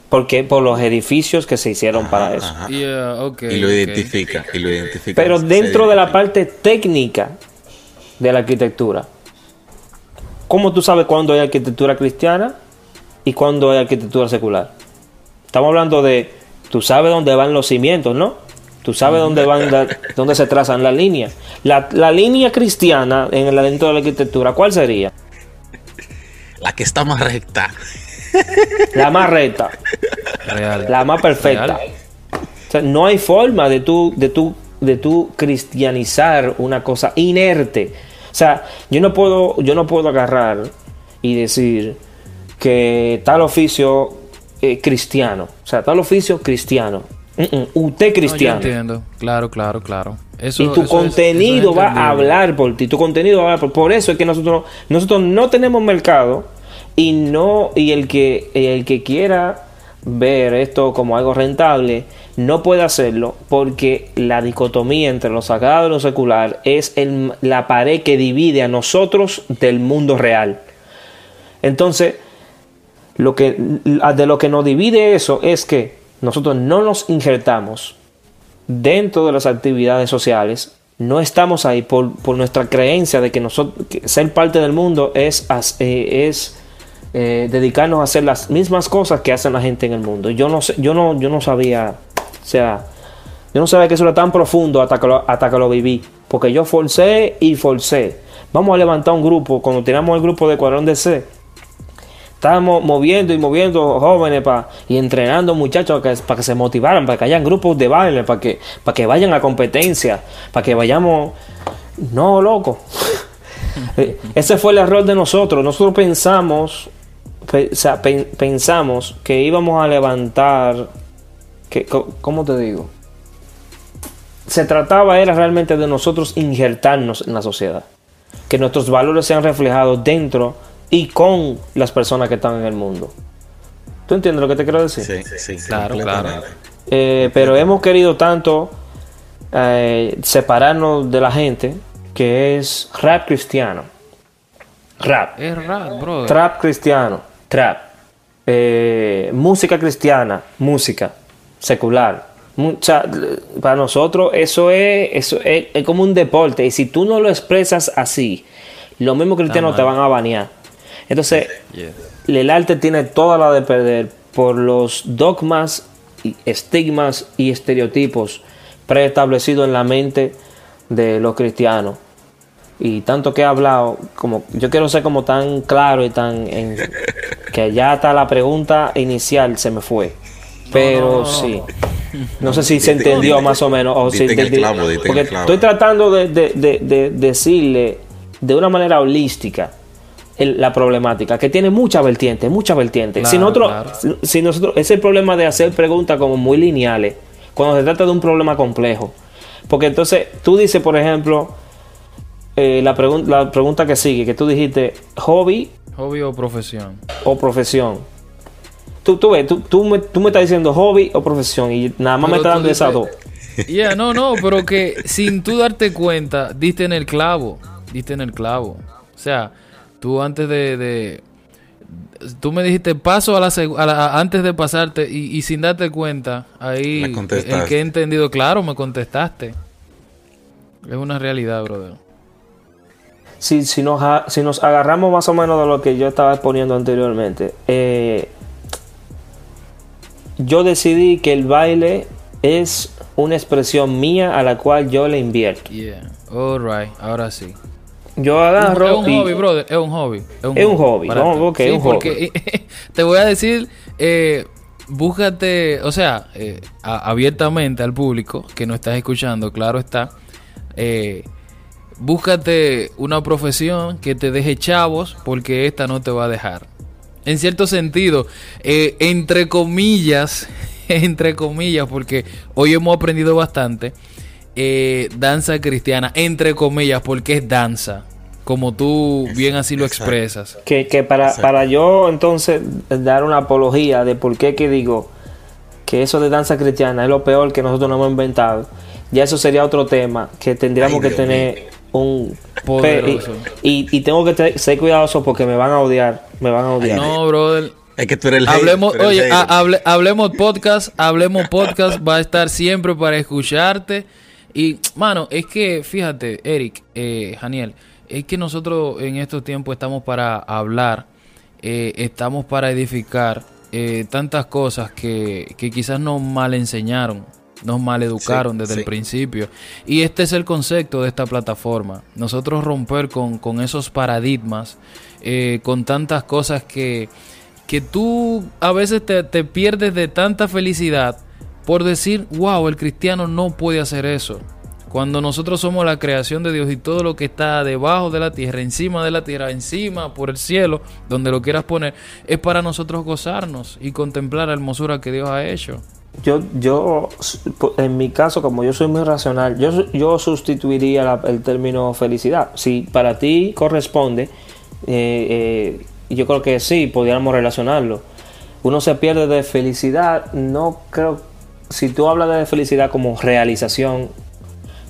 Porque por los edificios que se hicieron para eso. y lo identifica, y lo identifica. Pero dentro de la parte técnica de la arquitectura, ¿cómo tú sabes cuándo hay arquitectura cristiana y cuándo hay arquitectura secular? Estamos hablando de, tú sabes dónde van los cimientos, ¿no? Tú sabes dónde van, dónde se trazan las líneas. La, línea cristiana en el dentro de la arquitectura, ¿cuál sería? La que está más recta. La más recta. La más perfecta. no hay forma de tú, de tú, de tú cristianizar una cosa inerte. O sea, yo no puedo, yo no puedo agarrar y decir que tal oficio eh, cristiano. O sea, tal oficio cristiano Usted cristiano. entiendo. Claro, claro, claro. y tu contenido va a hablar por ti. Tu contenido va a hablar por, por eso es que nosotros, nosotros no tenemos mercado y no y el que el que quiera ver esto como algo rentable no puede hacerlo porque la dicotomía entre lo sagrado y lo secular es el, la pared que divide a nosotros del mundo real. Entonces, lo que de lo que nos divide eso es que nosotros no nos injertamos dentro de las actividades sociales, no estamos ahí por, nuestra creencia de que, nosotros, ser parte del mundo es, eh, es eh, dedicarnos a hacer las mismas cosas que hacen la gente en el mundo. Yo no, yo no, yo no sabía, o sea, yo no sabía que eso era tan profundo hasta que lo, hasta que lo viví, porque yo forcé y forcé. Vamos a levantar un grupo, cuando tiramos el grupo de Cuadrón de C, Estábamos moviendo y moviendo jóvenes y entrenando muchachos para que, se motivaran, para que hayan grupos de baile, para que, para que vayan a competencia, para que vayamos... No, loco. Eh, ese fue el error de nosotros. Nosotros pensamos, pensamos que íbamos a levantar... Que, ¿Cómo te digo? Se trataba era realmente de nosotros injertarnos en la sociedad. Que nuestros valores sean reflejados dentro y con las personas que están en el mundo. ¿Tú entiendes lo que te quiero decir? Sí, sí, claro, claro. Eh, pero hemos querido tanto eh, separarnos de la gente que es rap cristiano. Rap. Es rap, bro. Trap cristiano. Trap. Eh, música cristiana. Música secular. para nosotros eso es, eso es, como un deporte. Y si tú no lo expresas así, los mismos cristianos te van a banear. Entonces, el arte tiene toda la de perder por los dogmas, estigmas y estereotipos preestablecidos en la mente de los cristianos. Y tanto que he hablado, como yo quiero ser como tan claro y tan que ya hasta la pregunta inicial se me fue. Pero sí. No sé si se entendió más o menos. O si, porque estoy tratando de decirle de una manera holística la problemática, que tiene mucha vertiente, mucha vertiente. si, nosotros, si nosotros, es el problema de hacer preguntas como muy lineales, cuando se trata de un problema complejo. Porque entonces tú dices, por ejemplo, eh, la, la pregunta que sigue, que tú dijiste, hobby. Hobby o profesión. O profesión. Tú, tú ves, tú, tú, me, tú me estás diciendo hobby o profesión y nada más me estás dando esas dos. Ya, no, no, pero que sin tú darte cuenta, diste en el clavo, diste en el clavo. O sea, tú antes de... de tú me dijiste paso a la, a la- antes de pasarte y, y sin darte cuenta, ahí Me el contestaste. que he entendido, claro, me contestaste. Es una realidad, brother. Si, si, nos, a- si nos agarramos más o menos de lo que yo estaba exponiendo anteriormente, eh, yo decidí que el baile es una expresión mía a la cual yo le invierto. Yeah. Alright, ahora sí. Yo es agarro un y- hobby, brother. Es un hobby. Es un hobby, para vamos, ti. ok, un hobby. te voy a decir, eh, búscate, o sea, eh, a- abiertamente al público que no estás escuchando, claro está. eh, búscate una profesión que te deje chavos porque esta no te va a dejar. En cierto sentido, eh, entre comillas, entre comillas, porque hoy hemos aprendido bastante, eh, danza cristiana, entre comillas, porque es danza, como tú bien así lo exacto. expresas. Que, que para, para yo entonces dar una apología de por qué que digo que eso de danza cristiana es lo peor que nosotros no hemos inventado, ya eso sería otro tema que tendríamos Ay, que Dios tener un... Poderoso. Y, y tengo que ser cuidadoso porque me van a odiar, me van a odiar. No, brother. Es que tú eres el hater, Hablemos, tú eres el oye, hable- hablemos podcast, hablemos podcast, va a estar siempre para escucharte. Y, mano, es que, fíjate, Eric, eh, Janiel, es que nosotros en estos tiempos estamos para hablar, eh, estamos para edificar eh, tantas cosas que, que quizás nos mal enseñaron, nos mal educaron Sí, desde sí. el principio. Y este es el concepto de esta plataforma. Nosotros romper con, con esos paradigmas, eh, con tantas cosas que, que tú a veces te, te pierdes de tanta felicidad por decir, wow, el cristiano no puede hacer eso. Cuando nosotros somos la creación de Dios y todo lo que está debajo de la tierra, encima de la tierra, encima, por el cielo, donde lo quieras poner, es para nosotros gozarnos y contemplar la hermosura que Dios ha hecho. Yo, yo, en mi caso, como yo soy muy racional, yo, yo sustituiría el término felicidad. Si para ti corresponde, eh, eh, yo creo que sí, podríamos relacionarlo. Uno se pierde de felicidad, no creo, si tú hablas de felicidad como realización,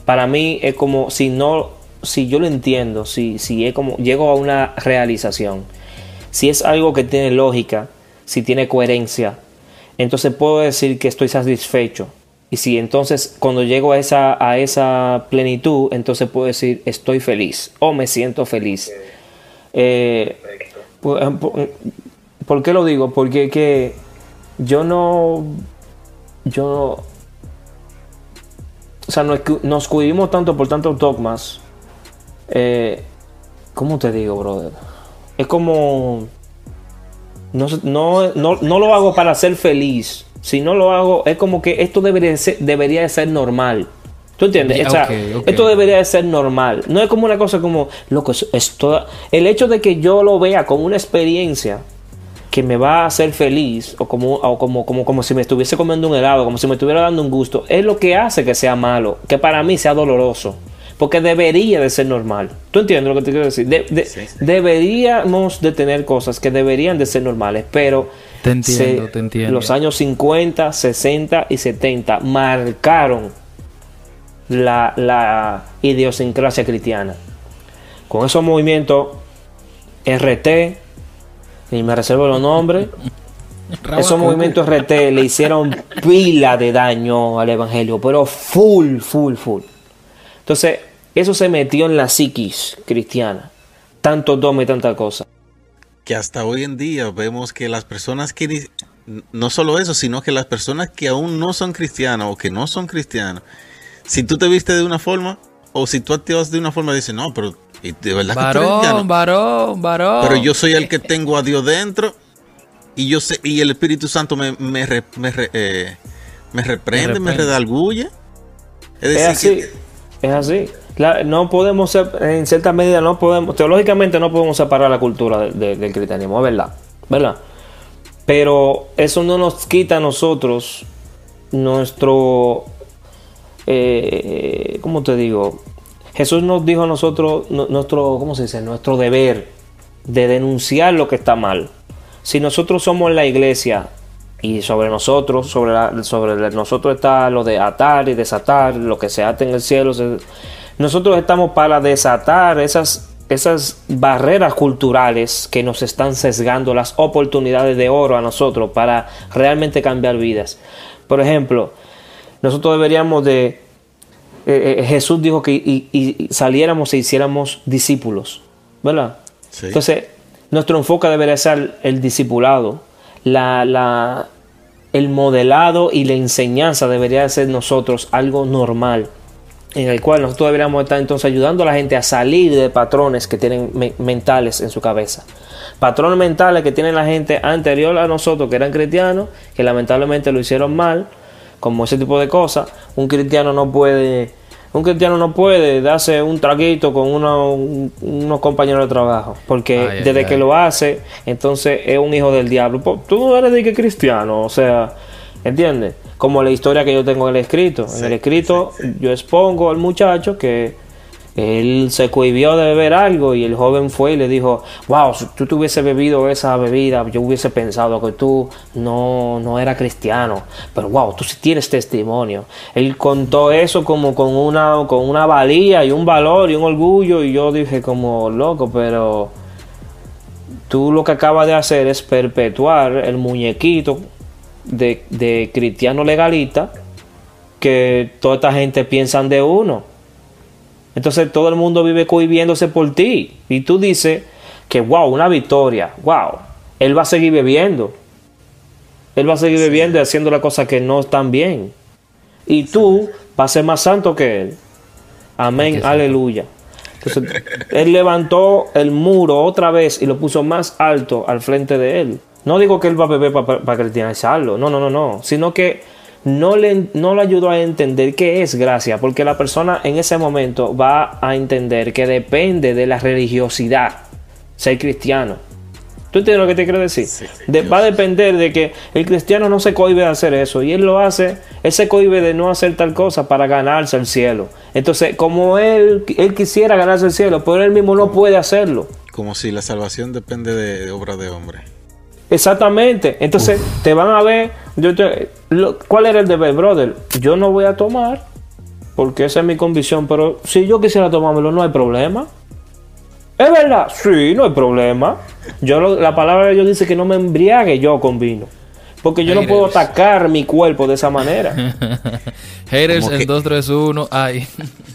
para mí es como si no, si yo lo entiendo, si, si es como, llego a una realización, si es algo que tiene lógica, si tiene coherencia, entonces puedo decir que estoy satisfecho. Y si entonces cuando llego a esa, a esa plenitud, entonces puedo decir estoy feliz o me siento feliz. Eh, por, por- ¿por qué lo digo? Porque que yo no, yo o sea, nos, cu- nos cuidimos tanto por tantos dogmas. Eh, ¿Cómo te digo, brother? Es como... No, no, no, no lo hago para ser feliz. Si no lo hago, es como que esto debería de ser, debería de ser normal. ¿Tú entiendes? O sea, esto debería de ser normal. No es como una cosa como, loco, es- esto, el hecho de que yo lo vea como una experiencia que me va a hacer feliz o como, o como, como, como si me estuviese comiendo un helado, como si me estuviera dando un gusto, es lo que hace que sea malo, que para mí sea doloroso. Porque debería de ser normal. ¿Tú entiendes lo que te quiero decir? De- de- Sí, sí. Deberíamos de tener cosas que deberían de ser normales, pero Te entiendo, te entiendo. los años 50, 60 y 70 marcaron la, la idiosincrasia cristiana. Con esos movimientos RT, y me reservo los nombres, esos movimientos RT le hicieron pila de daño al evangelio, pero full, full, full. Entonces, eso se metió en la psiquis cristiana. Tanto dogma y tanta cosa. que hasta hoy en día vemos que las personas que ni- no solo eso, sino que las personas que aún no son cristianas o que no son cristianas, si tú te viste de una forma o si tú activas de una forma, dicen, no, pero ¿y de verdad Varón, cristiano?". varón, varón. Pero yo soy el que tengo a Dios dentro y yo sé y el Espíritu Santo me, me, re- me re- eh, me reprende, me, reprende. redarguye. Es Es decir, así, que- es así. La- no podemos, en cierta medida, no podemos, teológicamente no podemos separar la cultura de- de- del cristianismo, es verdad, ¿verdad? Pero eso no nos quita a nosotros nuestro, eh, ¿cómo te digo? Jesús nos dijo a nosotros, nu- nuestro, ¿cómo se dice? Nuestro deber de denunciar lo que está mal. Si nosotros somos la iglesia y sobre nosotros, sobre, nosotros está lo de atar y desatar, lo que se ata en el cielo. nosotros estamos para desatar esas, esas barreras culturales que nos están sesgando las oportunidades de oro a nosotros para realmente cambiar vidas. Por ejemplo, nosotros deberíamos de... eh, eh, Jesús dijo que y- y- y saliéramos e hiciéramos discípulos, ¿verdad? Sí. Entonces, nuestro enfoque debería ser el discipulado, la, la, el modelado y la enseñanza debería ser nosotros algo normal, en el cual nosotros deberíamos estar entonces ayudando a la gente a salir de patrones que tienen me- mentales en su cabeza. Patrones mentales que tiene la gente anterior a nosotros, que eran cristianos, que lamentablemente lo hicieron mal, como ese tipo de cosas. Un cristiano no puede, un cristiano no puede darse un traguito con uno- un- unos compañeros de trabajo, porque Ay, desde ay. que lo hace, entonces es un hijo del diablo. Tú no eres de que cristiano, o sea, ¿entiendes? Como la historia que yo tengo en el escrito. en el escrito yo expongo al muchacho que él se cohibió de beber algo y el joven fue y le dijo, wow, si tú te hubiese bebido esa bebida, yo hubiese pensado que tú no, no eras cristiano, pero wow, tú sí tienes testimonio. Él contó eso como con una, con una valía y un valor y un orgullo y yo dije como loco, pero tú lo que acabas de hacer es perpetuar el muñequito de, de cristiano legalista que toda esta gente piensan de uno. Entonces todo el mundo vive cohibiéndose por ti. Y tú dices que, wow, una victoria, wow, él va a seguir bebiendo. Él va a seguir bebiendo y haciendo las cosas que no están bien. Y tú vas a ser más santo que él. Amén, aleluya. Entonces, él levantó el muro otra vez y lo puso más alto al frente de él. No digo que él va a beber para cristianizarlo, no, no, no, no, sino que no le, no le ayudó a entender qué es gracia, porque la persona en ese momento va a entender que depende de la religiosidad ser cristiano. ¿Tú entiendes lo que te quiero decir? Sí, De- va a depender de que el cristiano no se cohibe de hacer eso y él lo hace, él se cohibe de no hacer tal cosa para ganarse el cielo. Entonces, como él, él quisiera ganarse el cielo, pero él mismo no puede hacerlo. Como si la salvación depende de, de obra de hombre. Exactamente. Entonces, te van a ver. Yo te- lo- ¿Cuál era el deber, brother? Yo no voy a tomar, porque esa es mi convicción, pero si yo quisiera tomármelo, no hay problema. ¿Es verdad? Sí, no hay problema. Yo lo- la palabra de Dios dice que no me embriague yo con vino. Porque yo no puedo atacar mi cuerpo de esa manera. Haters en que- 231. Ay.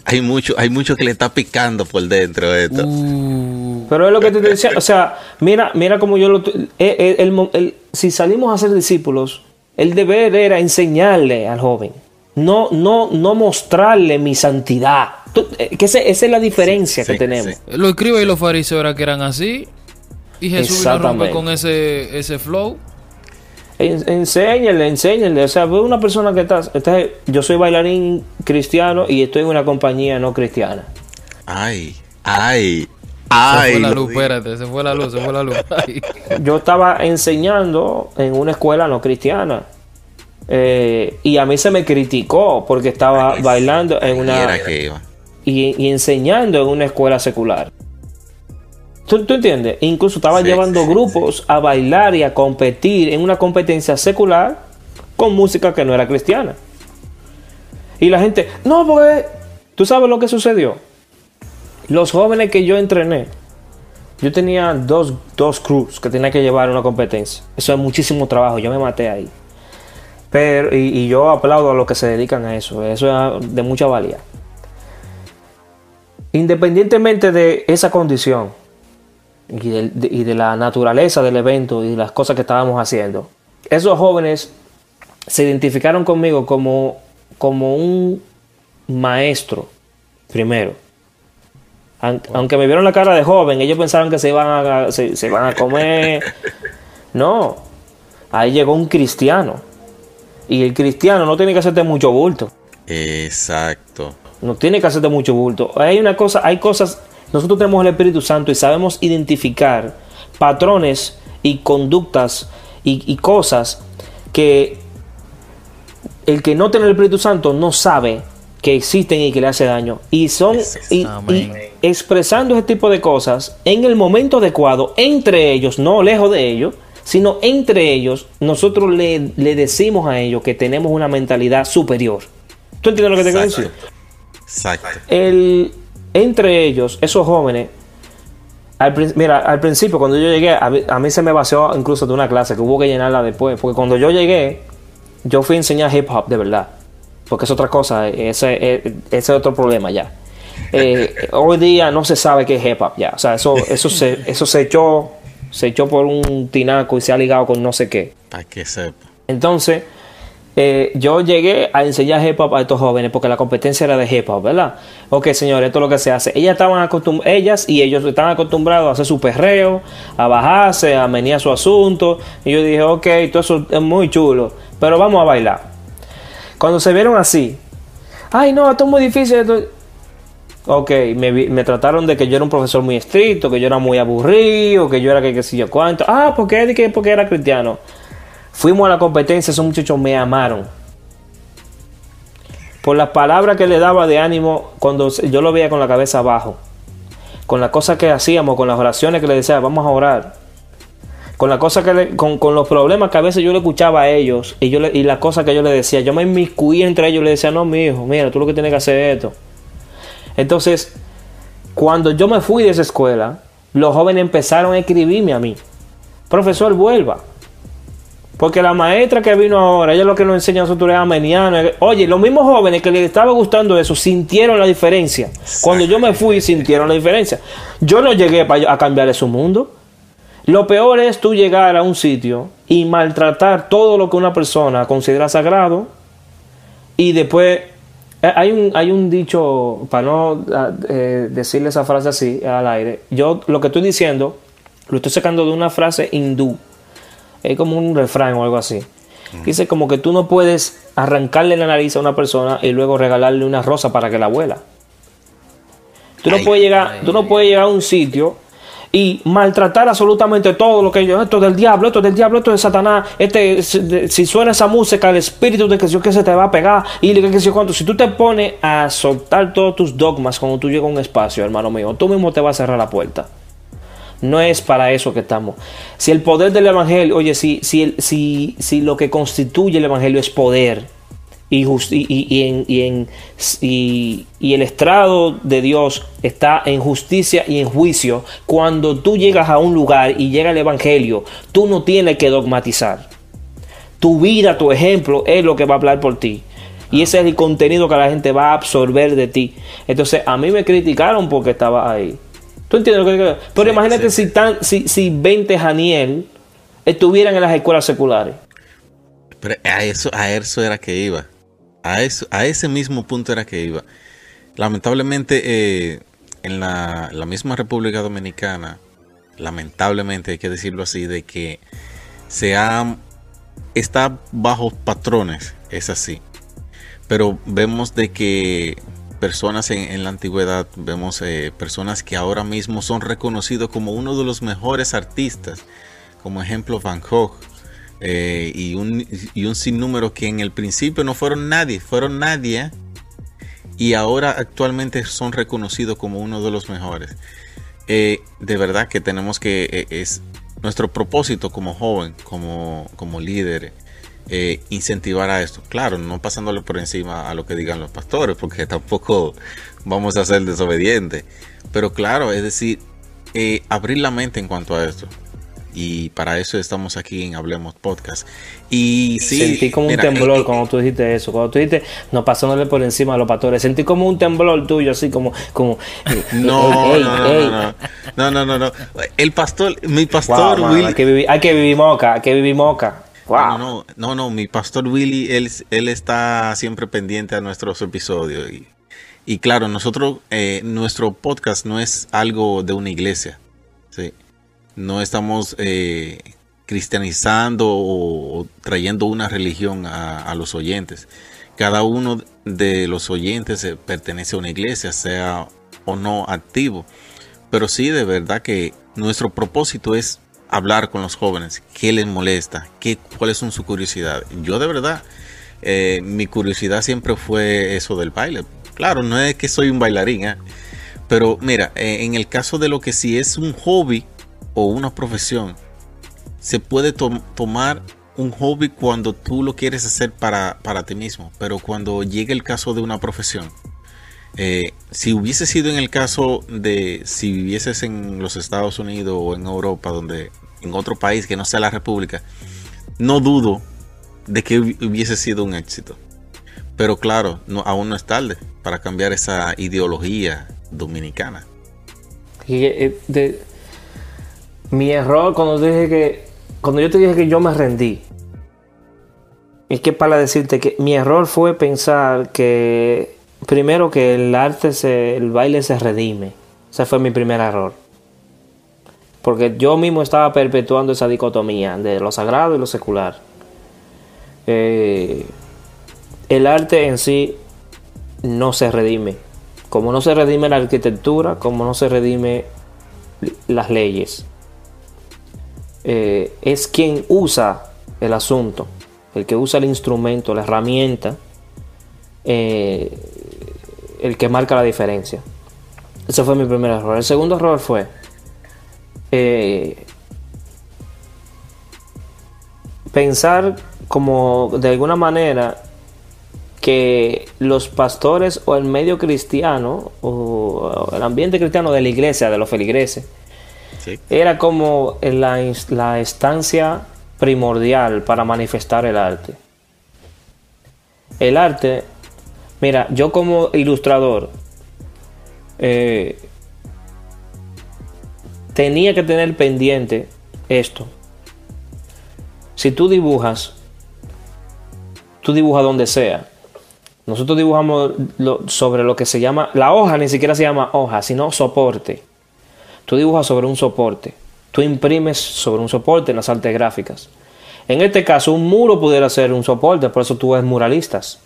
Hay mucho, hay mucho que le está picando por dentro esto. Uh, Pero es lo que te estoy diciendo. O sea, mira, mira como yo lo. eh, eh, el mo- el- si salimos a ser discípulos, el deber era enseñarle al joven. No, no, no mostrarle mi santidad. Tú- eh, que ese- esa es la diferencia Sí, que sí, tenemos. sí. Los escribas y los fariseos era que eran así. Y Jesús romper Exactamente. con ese, ese flow. En- Enséñale, enséñale. O sea, ve una persona que está, está- Yo soy bailarín cristiano y estoy en una compañía no cristiana. Ay, ay, Se ay. fue la luz, espérate, se fue la luz, se fue la luz. Ay. Yo estaba enseñando en una escuela no cristiana. Eh, y a mí se me criticó porque estaba Ay, bailando en una era que iba. y, y enseñando en una escuela secular. ¿Tú, tú entiendes? Incluso estaba Sí, llevando sí, grupos a bailar y a competir en una competencia secular con música que no era cristiana. Y la gente, no, porque tú sabes lo que sucedió. Los jóvenes que yo entrené, yo tenía dos, dos crews que tenía que llevar una competencia. Eso es muchísimo trabajo, yo me maté ahí. Pero, y, yo aplaudo a los que se dedican a eso, eso es de mucha valía. Independientemente de esa condición y, de, y de la naturaleza del evento y las cosas que estábamos haciendo, esos jóvenes se identificaron conmigo como, como un maestro, primero. Aun- Aunque me vieron la cara de joven, ellos pensaron que se iban a, se, se iban a comer. No, ahí llegó un cristiano. Y el cristiano no tiene que hacerte mucho bulto. Exacto. No tiene que hacerte mucho bulto. Hay una cosa, hay cosas. Nosotros tenemos el Espíritu Santo y sabemos identificar patrones y conductas y, y cosas que el que no tiene el Espíritu Santo no sabe que existen y que le hace daño. Y son y, Amén. y expresando ese tipo de cosas en el momento adecuado, entre ellos, no lejos de ellos, sino entre ellos nosotros le, le decimos a ellos que tenemos una mentalidad superior. ¿Tú entiendes lo que te quiero decir? Exacto. El, entre ellos, esos jóvenes, al, mira, al principio cuando yo llegué, a, mí- a mí se me vació incluso de una clase que hubo que llenarla después, porque cuando yo llegué, yo fui a enseñar hip hop de verdad, porque es otra cosa, ese, eh, ese es otro problema ya. Eh, hoy día no se sabe qué es hip hop ya, o sea, eso, eso, se, eso se echó, se echó por un tinaco y se ha ligado con no sé qué. Para que sepa. Entonces, eh, yo llegué a enseñar hip hop a estos jóvenes porque la competencia era de hip hop, ¿verdad? Ok, señores, esto es lo que se hace. Ellas estaban acostum ellas y ellos estaban acostumbrados a hacer su perreo, a bajarse, a menear su asunto. Y yo dije, ok, todo eso es muy chulo, pero vamos a bailar. Cuando se vieron así, ay, no, esto es muy difícil. esto-". Ok, me, me trataron de que yo era un profesor muy estricto, que yo era muy aburrido, que yo era que qué sé yo cuánto. Ah. Porque era cristiano. Fuimos a la competencia, esos muchachos me amaron. Por las palabras que le daba de ánimo cuando yo lo veía con la cabeza abajo. Con las cosas que hacíamos, con las oraciones que le decía, vamos a orar. Con las cosas que le- con, con los problemas que a veces yo le escuchaba a ellos y, yo le- y las cosas que yo le decía. Yo me inmiscuía entre ellos y le decía, no, mi hijo, mira, tú lo que tienes que hacer es esto. Entonces, cuando yo me fui de esa escuela, los jóvenes empezaron a escribirme a mí. Profesor, vuelva. Porque la maestra que vino ahora, ella lo que nos enseña a nosotros es a menear. Oye, los mismos jóvenes que les estaba gustando eso sintieron la diferencia. Cuando yo me fui, sintieron la diferencia. Yo no llegué a cambiarle su mundo. Lo peor es tú llegar a un sitio y maltratar todo lo que una persona considera sagrado y después hay un, hay un dicho, para no ah, eh, decirle esa frase así al aire, yo lo que estoy diciendo lo estoy sacando de una frase hindú, es como un refrán o algo así. Dice como que tú no puedes arrancarle la nariz a una persona y luego regalarle una rosa para que la vuela. Tú no Ay, puedes llegar, tú no puedes llegar a un sitio y maltratar absolutamente todo lo que yo, esto es del diablo, esto es del diablo, esto es de Satanás, este, si de- si suena esa música, el espíritu de que yo que se te va a pegar, y que, que yo cuánto, si tú te pones a soltar todos tus dogmas cuando tú llegas a un espacio, hermano mío, tú mismo te vas a cerrar la puerta. No es para eso que estamos. Si el poder del evangelio, oye, si, si, si, si lo que constituye el evangelio es poder y, en, y, en- y- y el estrado de Dios está en justicia y en juicio, cuando tú llegas a un lugar y llega el evangelio, tú no tienes que dogmatizar. Tu vida, tu ejemplo es lo que va a hablar por ti. Y ese es el contenido que la gente va a absorber de ti. Entonces, a mí me criticaron porque estaba ahí. ¿Tú entiendes lo que digo? Pero Sí, imagínate sí, si, tan, si, si 20 Janiel estuvieran en las escuelas seculares. Pero a eso, a eso era que iba. A, ese mismo punto era que iba. Lamentablemente, eh, en la, misma República Dominicana, lamentablemente hay que decirlo así, de que se ha, está bajo patrones, es así. Pero vemos de que personas en, en la antigüedad, vemos eh, personas que ahora mismo son reconocidos como uno de los mejores artistas, como ejemplo Van Gogh, eh, y, un, y un sinnúmero que en el principio no fueron nadie, fueron nadie, y ahora actualmente son reconocidos como uno de los mejores. Eh, de verdad que tenemos que, eh, es nuestro propósito como joven, como, como líder, incentivar a esto. Claro, no pasándole por encima a lo que digan los pastores, porque tampoco vamos a ser desobedientes. Pero claro, es decir, abrir la mente en cuanto a esto. Y para eso estamos aquí en Hablemos Podcast. Y sí, sentí como mira, un temblor eh, cuando tú dijiste eso. Cuando tú dijiste, no pasándole por encima a los pastores. Sentí como un temblor tuyo, así como. como eh, No, ey, no, no, no, no, no, no, no, no. El pastor, mi pastor Willy. hay, que vivir, hay que vivir moca, hay que vivir moca. Wow. No, no, no, no, mi pastor Willy, él, él está siempre pendiente a nuestros episodios. Y, y claro, nosotros, eh, nuestro podcast no es algo de una iglesia. ¿sí? No estamos eh, cristianizando o, trayendo una religión a, los oyentes. Cada uno de los oyentes eh, pertenece a una iglesia, sea o no activo. Pero sí, de verdad que nuestro propósito es hablar con los jóvenes, qué les molesta, qué, cuáles son sus curiosidades. Yo de verdad, eh, mi curiosidad siempre fue eso del baile. Claro, no es que soy un bailarín, ¿eh? pero mira, en el caso de lo que si es un hobby o una profesión, se puede tomar un hobby cuando tú lo quieres hacer para, para ti mismo, pero cuando llega el caso de una profesión, eh, si hubiese sido en el caso de si vivieses en los Estados Unidos o en Europa, donde en otro país que no sea la República, no dudo de que hubiese sido un éxito. Pero claro, no, aún no es tarde para cambiar esa ideología dominicana. Eh, mi error cuando dije que cuando yo te dije que yo me rendí es que para decirte que mi error fue pensar que primero que el arte se, el baile se redime ese fue mi primer error porque yo mismo estaba perpetuando esa dicotomía de lo sagrado y lo secular eh, el arte en sí no se redime. Como no se redime la arquitectura, como no se redime las leyes. Eh, es quien usa el asunto, el que usa el instrumento, la herramienta, eh, el que marca la diferencia. Ese fue mi primer error. El segundo error fue pensar como de alguna manera que los pastores o el medio cristiano o el ambiente cristiano de la iglesia, de los feligreses, era como la, la estancia primordial para manifestar el arte. El arte, mira, yo como ilustrador, eh, tenía que tener pendiente esto. Si tú dibujas tú dibujas donde sea. Nosotros dibujamos sobre lo que se llama, la hoja ni siquiera se llama hoja, sino soporte. Tú dibujas sobre un soporte. Tú imprimes sobre un soporte en las artes gráficas. En este caso, un muro pudiera ser un soporte, por eso tú ves muralistas.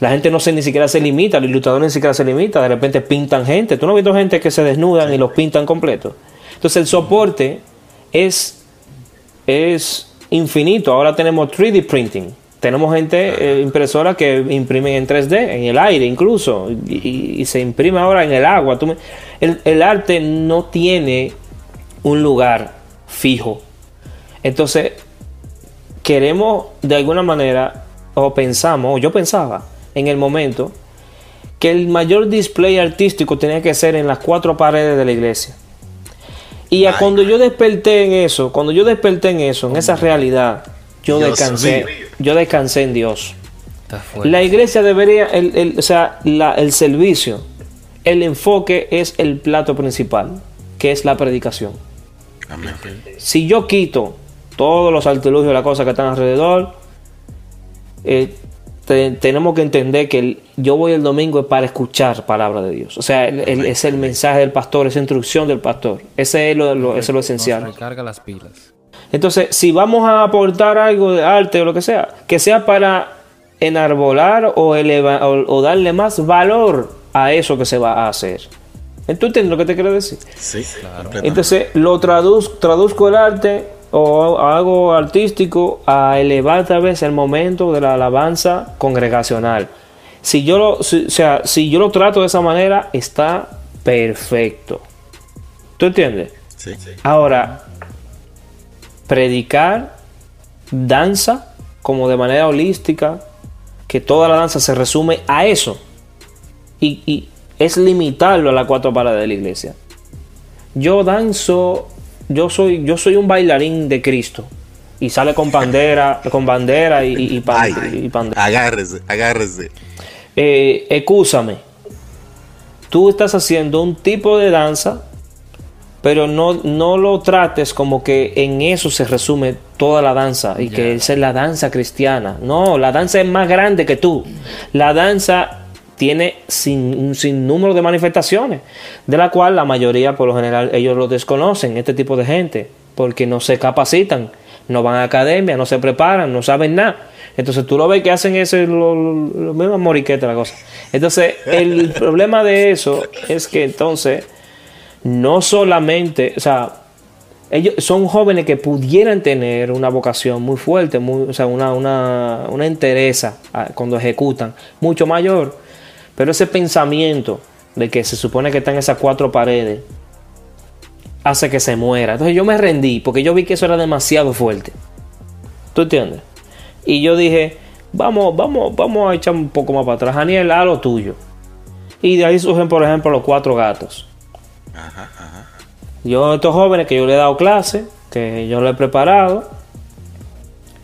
La gente no se ni siquiera se limita, el ilustrador ni siquiera se limita, de repente pintan gente. Tú no has visto gente que se desnudan y los pintan completo. Entonces el soporte es, es infinito. Ahora tenemos 3D printing. Tenemos gente, eh, impresora que imprime en 3D, en el aire incluso, y, se imprime ahora en el agua. el, arte no tiene un lugar fijo. Entonces, queremos de alguna manera, o pensamos, o yo pensaba en el momento, que el mayor display artístico tenía que ser en las cuatro paredes de la iglesia. Y cuando yo desperté en eso, cuando yo desperté en eso, en esa realidad, yo descansé, yo descansé en Dios. La iglesia debería, el, o sea, el servicio, el enfoque es el plato principal, que es la predicación. Si yo quito todos los artilugios de las cosas que están alrededor, eh, tenemos que entender que yo voy el domingo para escuchar palabra de Dios. O sea, es el mensaje del pastor, esa instrucción del pastor. Ese es lo, es lo esencial. recarga las pilas. Entonces, si vamos a aportar algo de arte o lo que sea, que sea para enarbolar o, elevar, o, darle más valor a eso que se va a hacer. ¿Tú entiendes lo que te quiero decir? Sí, claro. Entonces, lo traduzco, traduzco el arte o algo artístico a elevar tal vez el momento de la alabanza congregacional. Si yo lo, o sea, si yo lo trato de esa manera, está perfecto. ¿Tú entiendes? Sí. Ahora, predicar danza como de manera holística, que toda la danza se resume a eso. Y, es limitarlo a las cuatro paradas de la iglesia. Yo danzo, yo soy, yo soy un bailarín de Cristo. Y sale con bandera, con bandera y, y, Agárrese, agárrese. Eh, excúsame. Tú estás haciendo un tipo de danza pero no, no lo trates como que en eso se resume toda la danza y que esa es la danza cristiana. No, la danza es más grande que tú. La danza tiene sin, un sinnúmero de manifestaciones, de la cual la mayoría, por lo general, ellos lo desconocen, este tipo de gente, porque no se capacitan, no van a academia, no se preparan, no saben nada. Entonces tú lo ves que hacen eso, lo, lo, mismo moriquete la cosa. Entonces, el problema de eso es que entonces no solamente, o sea, ellos son jóvenes que pudieran tener una vocación muy fuerte, o sea, una, una, una ah, cuando ejecutan, mucho mayor. Pero ese pensamiento de que se supone que están esas cuatro paredes, hace que se muera. Entonces yo me rendí porque yo vi que eso era demasiado fuerte. ¿Tú entiendes? Y yo dije, vamos, vamos, vamos a echar un poco más para atrás. Daniel, a lo tuyo. Y de ahí surgen, por ejemplo, los cuatro gatos. Ajá, ajá. Yo, estos jóvenes que yo le he dado clase, que yo lo he preparado,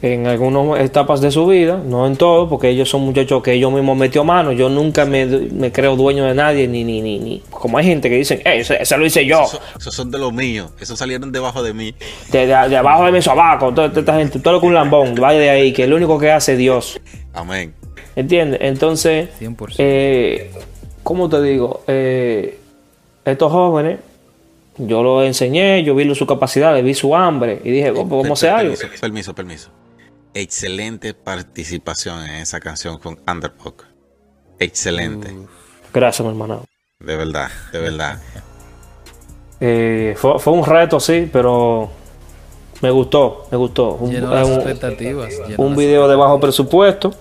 en algunas etapas de su vida, no en todo, porque ellos son muchachos que ellos mismos metió mano. Yo nunca me, creo dueño de nadie, ni, ni, ni, ni. Como hay gente que dicen, eh, ese, lo hice yo. Esos, son de los míos, esos salieron debajo de mí. De, de, abajo de mi sobaco, toda esta gente, todo lo que un lambón, vaya de ahí, que es lo único que hace Dios. Amén. ¿Entiendes? Entonces, 100%. Eh, ¿cómo te digo? Eh, estos jóvenes yo lo enseñé, yo vi su capacidad, vi su hambre y dije, ¿cómo se hace algo? Permiso, permiso excelente participación en esa canción con Underdog. Excelente. Gracias, mi hermano. De verdad, de verdad. Eh, fue, un reto, sí, pero me gustó, me gustó. Un, expectativas. un video de bajo presupuesto.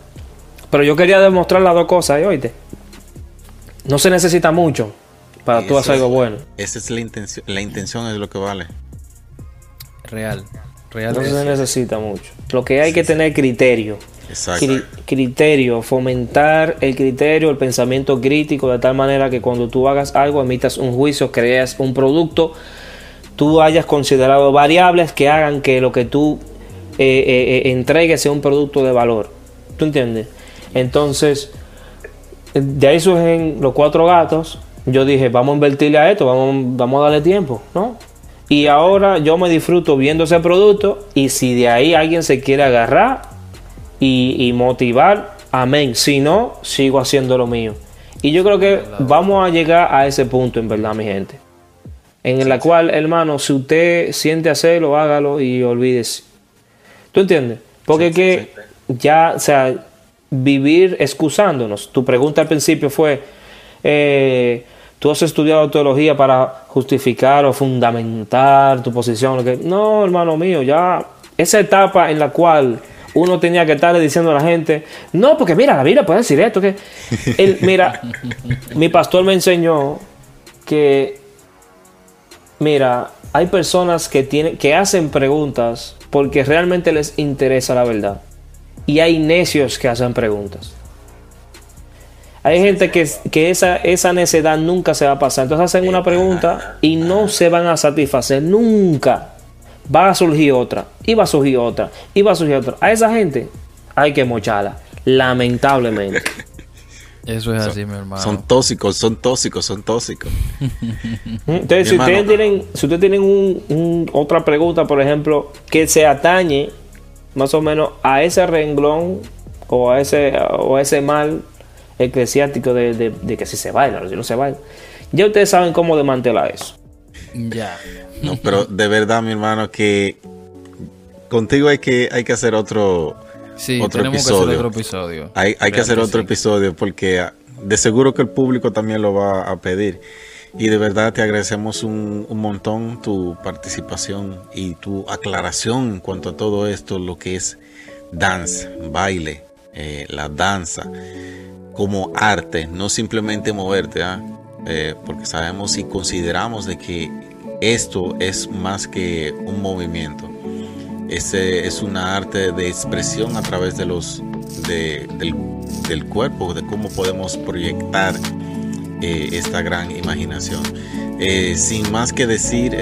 Pero yo quería demostrar las dos cosas, ¿eh? oíste. No se necesita mucho para tú hacer algo bueno. Esa es la intención, la intención es lo que vale. Real no se necesita mucho. Lo que hay que tener criterio. criterio, fomentar el criterio, el pensamiento crítico, de tal manera que cuando tú hagas algo, emitas un juicio, creas un producto, tú hayas considerado variables que hagan que lo que tú eh, eh, eh, entregues sea un producto de valor. ¿Tú entiendes? Entonces, de ahí surgen los cuatro gatos. Yo dije, vamos a invertirle a esto, vamos, vamos a darle tiempo, ¿no? Y ahora yo me disfruto viendo ese producto y si de ahí alguien se quiere agarrar y, motivar, amén. Si no, sigo haciendo lo mío. Y yo creo que vamos a llegar a ese punto, en verdad, mi gente. En la cual, hermano, si usted siente hacerlo, hágalo y olvídese. ¿Tú entiendes? Porque que ya, o sea, vivir excusándonos. Tu pregunta al principio fue, eh, tú has estudiado teología para justificar o fundamentar tu posición. No, hermano mío, ya esa etapa en la cual uno tenía que estarle diciendo a la gente, no, porque mira, la Biblia puede decir esto, que mira, mi pastor me enseñó que, mira, hay personas que, tienen, que hacen preguntas porque realmente les interesa la verdad. Y hay necios que hacen preguntas. Hay gente que, que esa, esa necedad nunca se va a pasar. Entonces hacen una pregunta y no se van a satisfacer nunca. Va a surgir otra, y va a surgir otra, y va a surgir otra. A esa gente hay que mocharla, lamentablemente. Eso es así, mi hermano. Son tóxicos, son tóxicos, son tóxicos. Entonces, si ustedes tienen, si ustedes tienen un, otra pregunta, por ejemplo, que se atañe más o menos a ese renglón o a ese, o a ese mal eclesiástico de, que si se baila o si no se baila. Ya ustedes saben cómo desmantelar eso. Ya. No, pero de verdad, mi hermano, que contigo hay que, hay que hacer otro, sí, otro episodio. Que hacer otro episodio. Hay, hay que hacer otro episodio porque de seguro que el público también lo va a pedir. Y de verdad te agradecemos un, un, montón tu participación y tu aclaración en cuanto a todo esto, lo que es dance, baile, eh, la danza como arte, no simplemente moverte, ¿ah? eh, porque sabemos y consideramos de que esto es más que un movimiento. Ese es una arte de expresión a través de los del, cuerpo, de cómo podemos proyectar eh, esta gran imaginación. Eh, sin más que decir,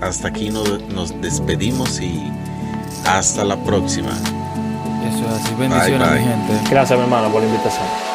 hasta aquí nos despedimos y hasta la próxima. Eso es así. Bendiciones, mi gente. Gracias, mi hermano, por la invitación.